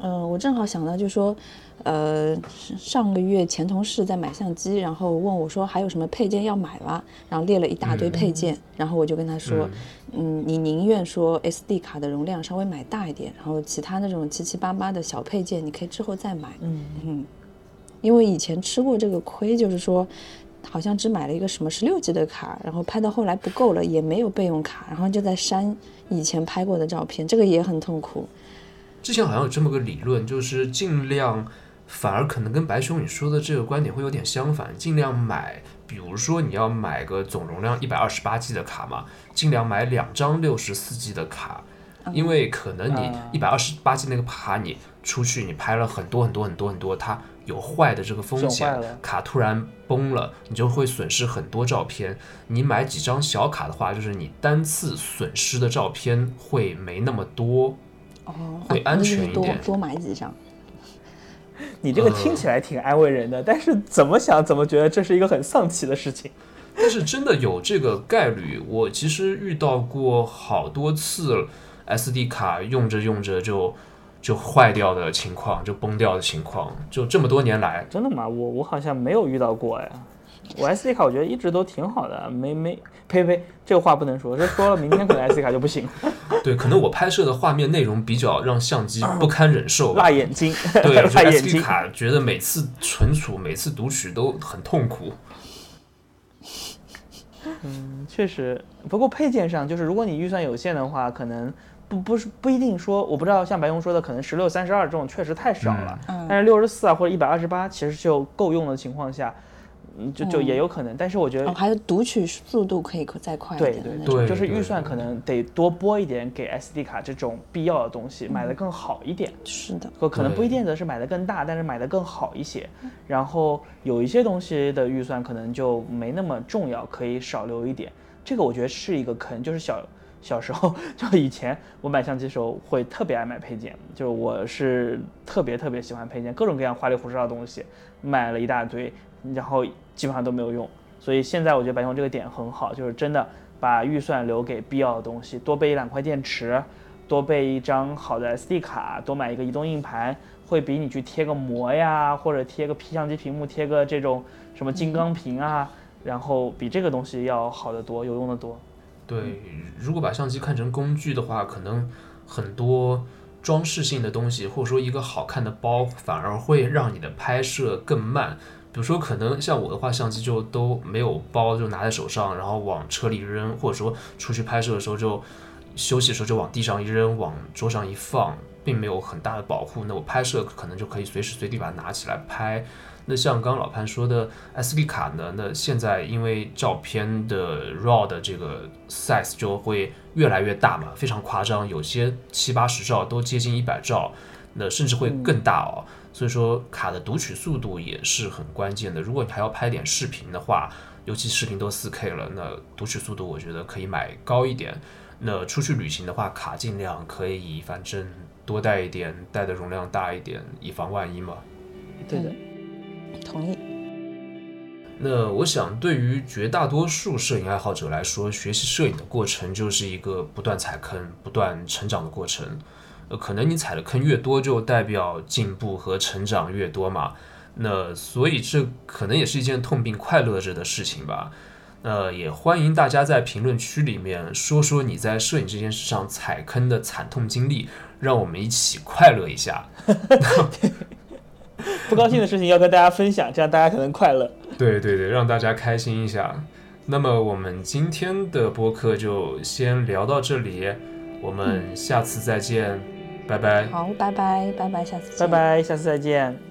嗯、我正好想到，就说，呃，上个月前同事在买相机，然后问我说还有什么配件要买吗？然后列了一大堆配件，然后我就跟他说，嗯，你宁愿说 SD 卡的容量稍微买大一点，然后其他那种七七八八的小配件，你可以之后再买。嗯因为以前吃过这个亏，就是说。好像只买了一个什么十六 G 的卡，然后拍到后来不够了，也没有备用卡，然后就在删以前拍过的照片，这个也很痛苦。之前好像有这么个理论，就是尽量，反而可能跟白熊你说的这个观点会有点相反，尽量买，比如说你要买个总容量一百二十八 G 的卡嘛，尽量买两张六十四 G 的卡，因为可能你啊一百二十八 G 那个卡你出去你拍了很多很多很多很多，它有坏的这个风险，卡突然崩了，你就会损失很多照片。你买几张小卡的话，就是你单次损失的照片会没那么多。哦，会安全一点多多买几张。你这个听起来挺安慰人的，但是怎么想怎么觉得这是一个很丧气的事情。但是真的有这个概率，我其实遇到过好多次 SD 卡用着用着就就坏掉的情况，就崩掉的情况，就这么多年来，真的吗？我我好像没有遇到过哎。我 SD 卡我觉得一直都挺好的，没没呸呸，这个话不能说，这说了明天可能 SD 卡就不行，对，可能我拍摄的画面内容比较让相机不堪忍受辣。眼睛，对，就 辣眼 SD 睛。卡觉得每次存储、每次读取都很痛苦。嗯确实，不过配件上就是如果你预算有限的话，可能不不是不一定说，我不知道像白熊说的，可能十六、三十二这种确实太少了，嗯但是六十四啊或者一百二十八其实就够用的情况下，嗯，就就也有可能。但是我觉得哦，还有读取速度可以再快一点对对。对就是预算可能得多拨一点给 SD 卡这种必要的东西，买的更好一点。是的，可可能不一定的是买的更大，但是买的更好一些。然后有一些东西的预算可能就没那么重要，可以少留一点。这个我觉得是一个坑，就是小小时候 就以前我买相机的时候会特别爱买配件，就是我是特别特别喜欢配件，各种各样花里胡哨的东西买了一大堆，然后基本上都没有用。所以现在我觉得白熊这个点很好，就是真的把预算留给必要的东西，多备一两块电池，多备一张好的 SD 卡，多买一个移动硬盘，会比你去贴个膜呀，或者贴个 P 相机屏幕，贴个这种什么金刚屏啊，然后比这个东西要好得多，有用的多。对，如果把相机看成工具的话，可能很多装饰性的东西，或者说一个好看的包，反而会让你的拍摄更慢。比如说，可能像我的话，相机就都没有包，就拿在手上，然后往车里扔，或者说出去拍摄的时候就休息的时候就往地上一扔，往桌上一放，并没有很大的保护。那我拍摄可能就可以随时随地把它拿起来拍。那像刚刚老潘说的 SD 卡呢？那现在因为照片的 RAW 的这个 size 就会越来越大嘛，非常夸张，有些七八十兆都接近一百兆，那甚至会更大哦。所以说卡的读取速度也是很关键的。如果你还要拍点视频的话，尤其视频都 4K 了，那读取速度我觉得可以买高一点。那出去旅行的话，卡尽量可以反正多带一点，带的容量大一点，以防万一嘛。对的。同意。那我想，对于绝大多数摄影爱好者来说，学习摄影的过程就是一个不断踩坑、不断成长的过程。呃，可能你踩的坑越多，就代表进步和成长越多嘛。那所以这可能也是一件痛并快乐着的事情吧。呃，也欢迎大家在评论区里面说说你在摄影这件事上踩坑的惨痛经历，让我们一起快乐一下。不高兴的事情要跟大家分享，这样大家才能快乐。对对对，让大家开心一下。那么我们今天的播客就先聊到这里，我们下次再见，拜拜。好，拜拜，拜拜，下次，拜拜，下次再见。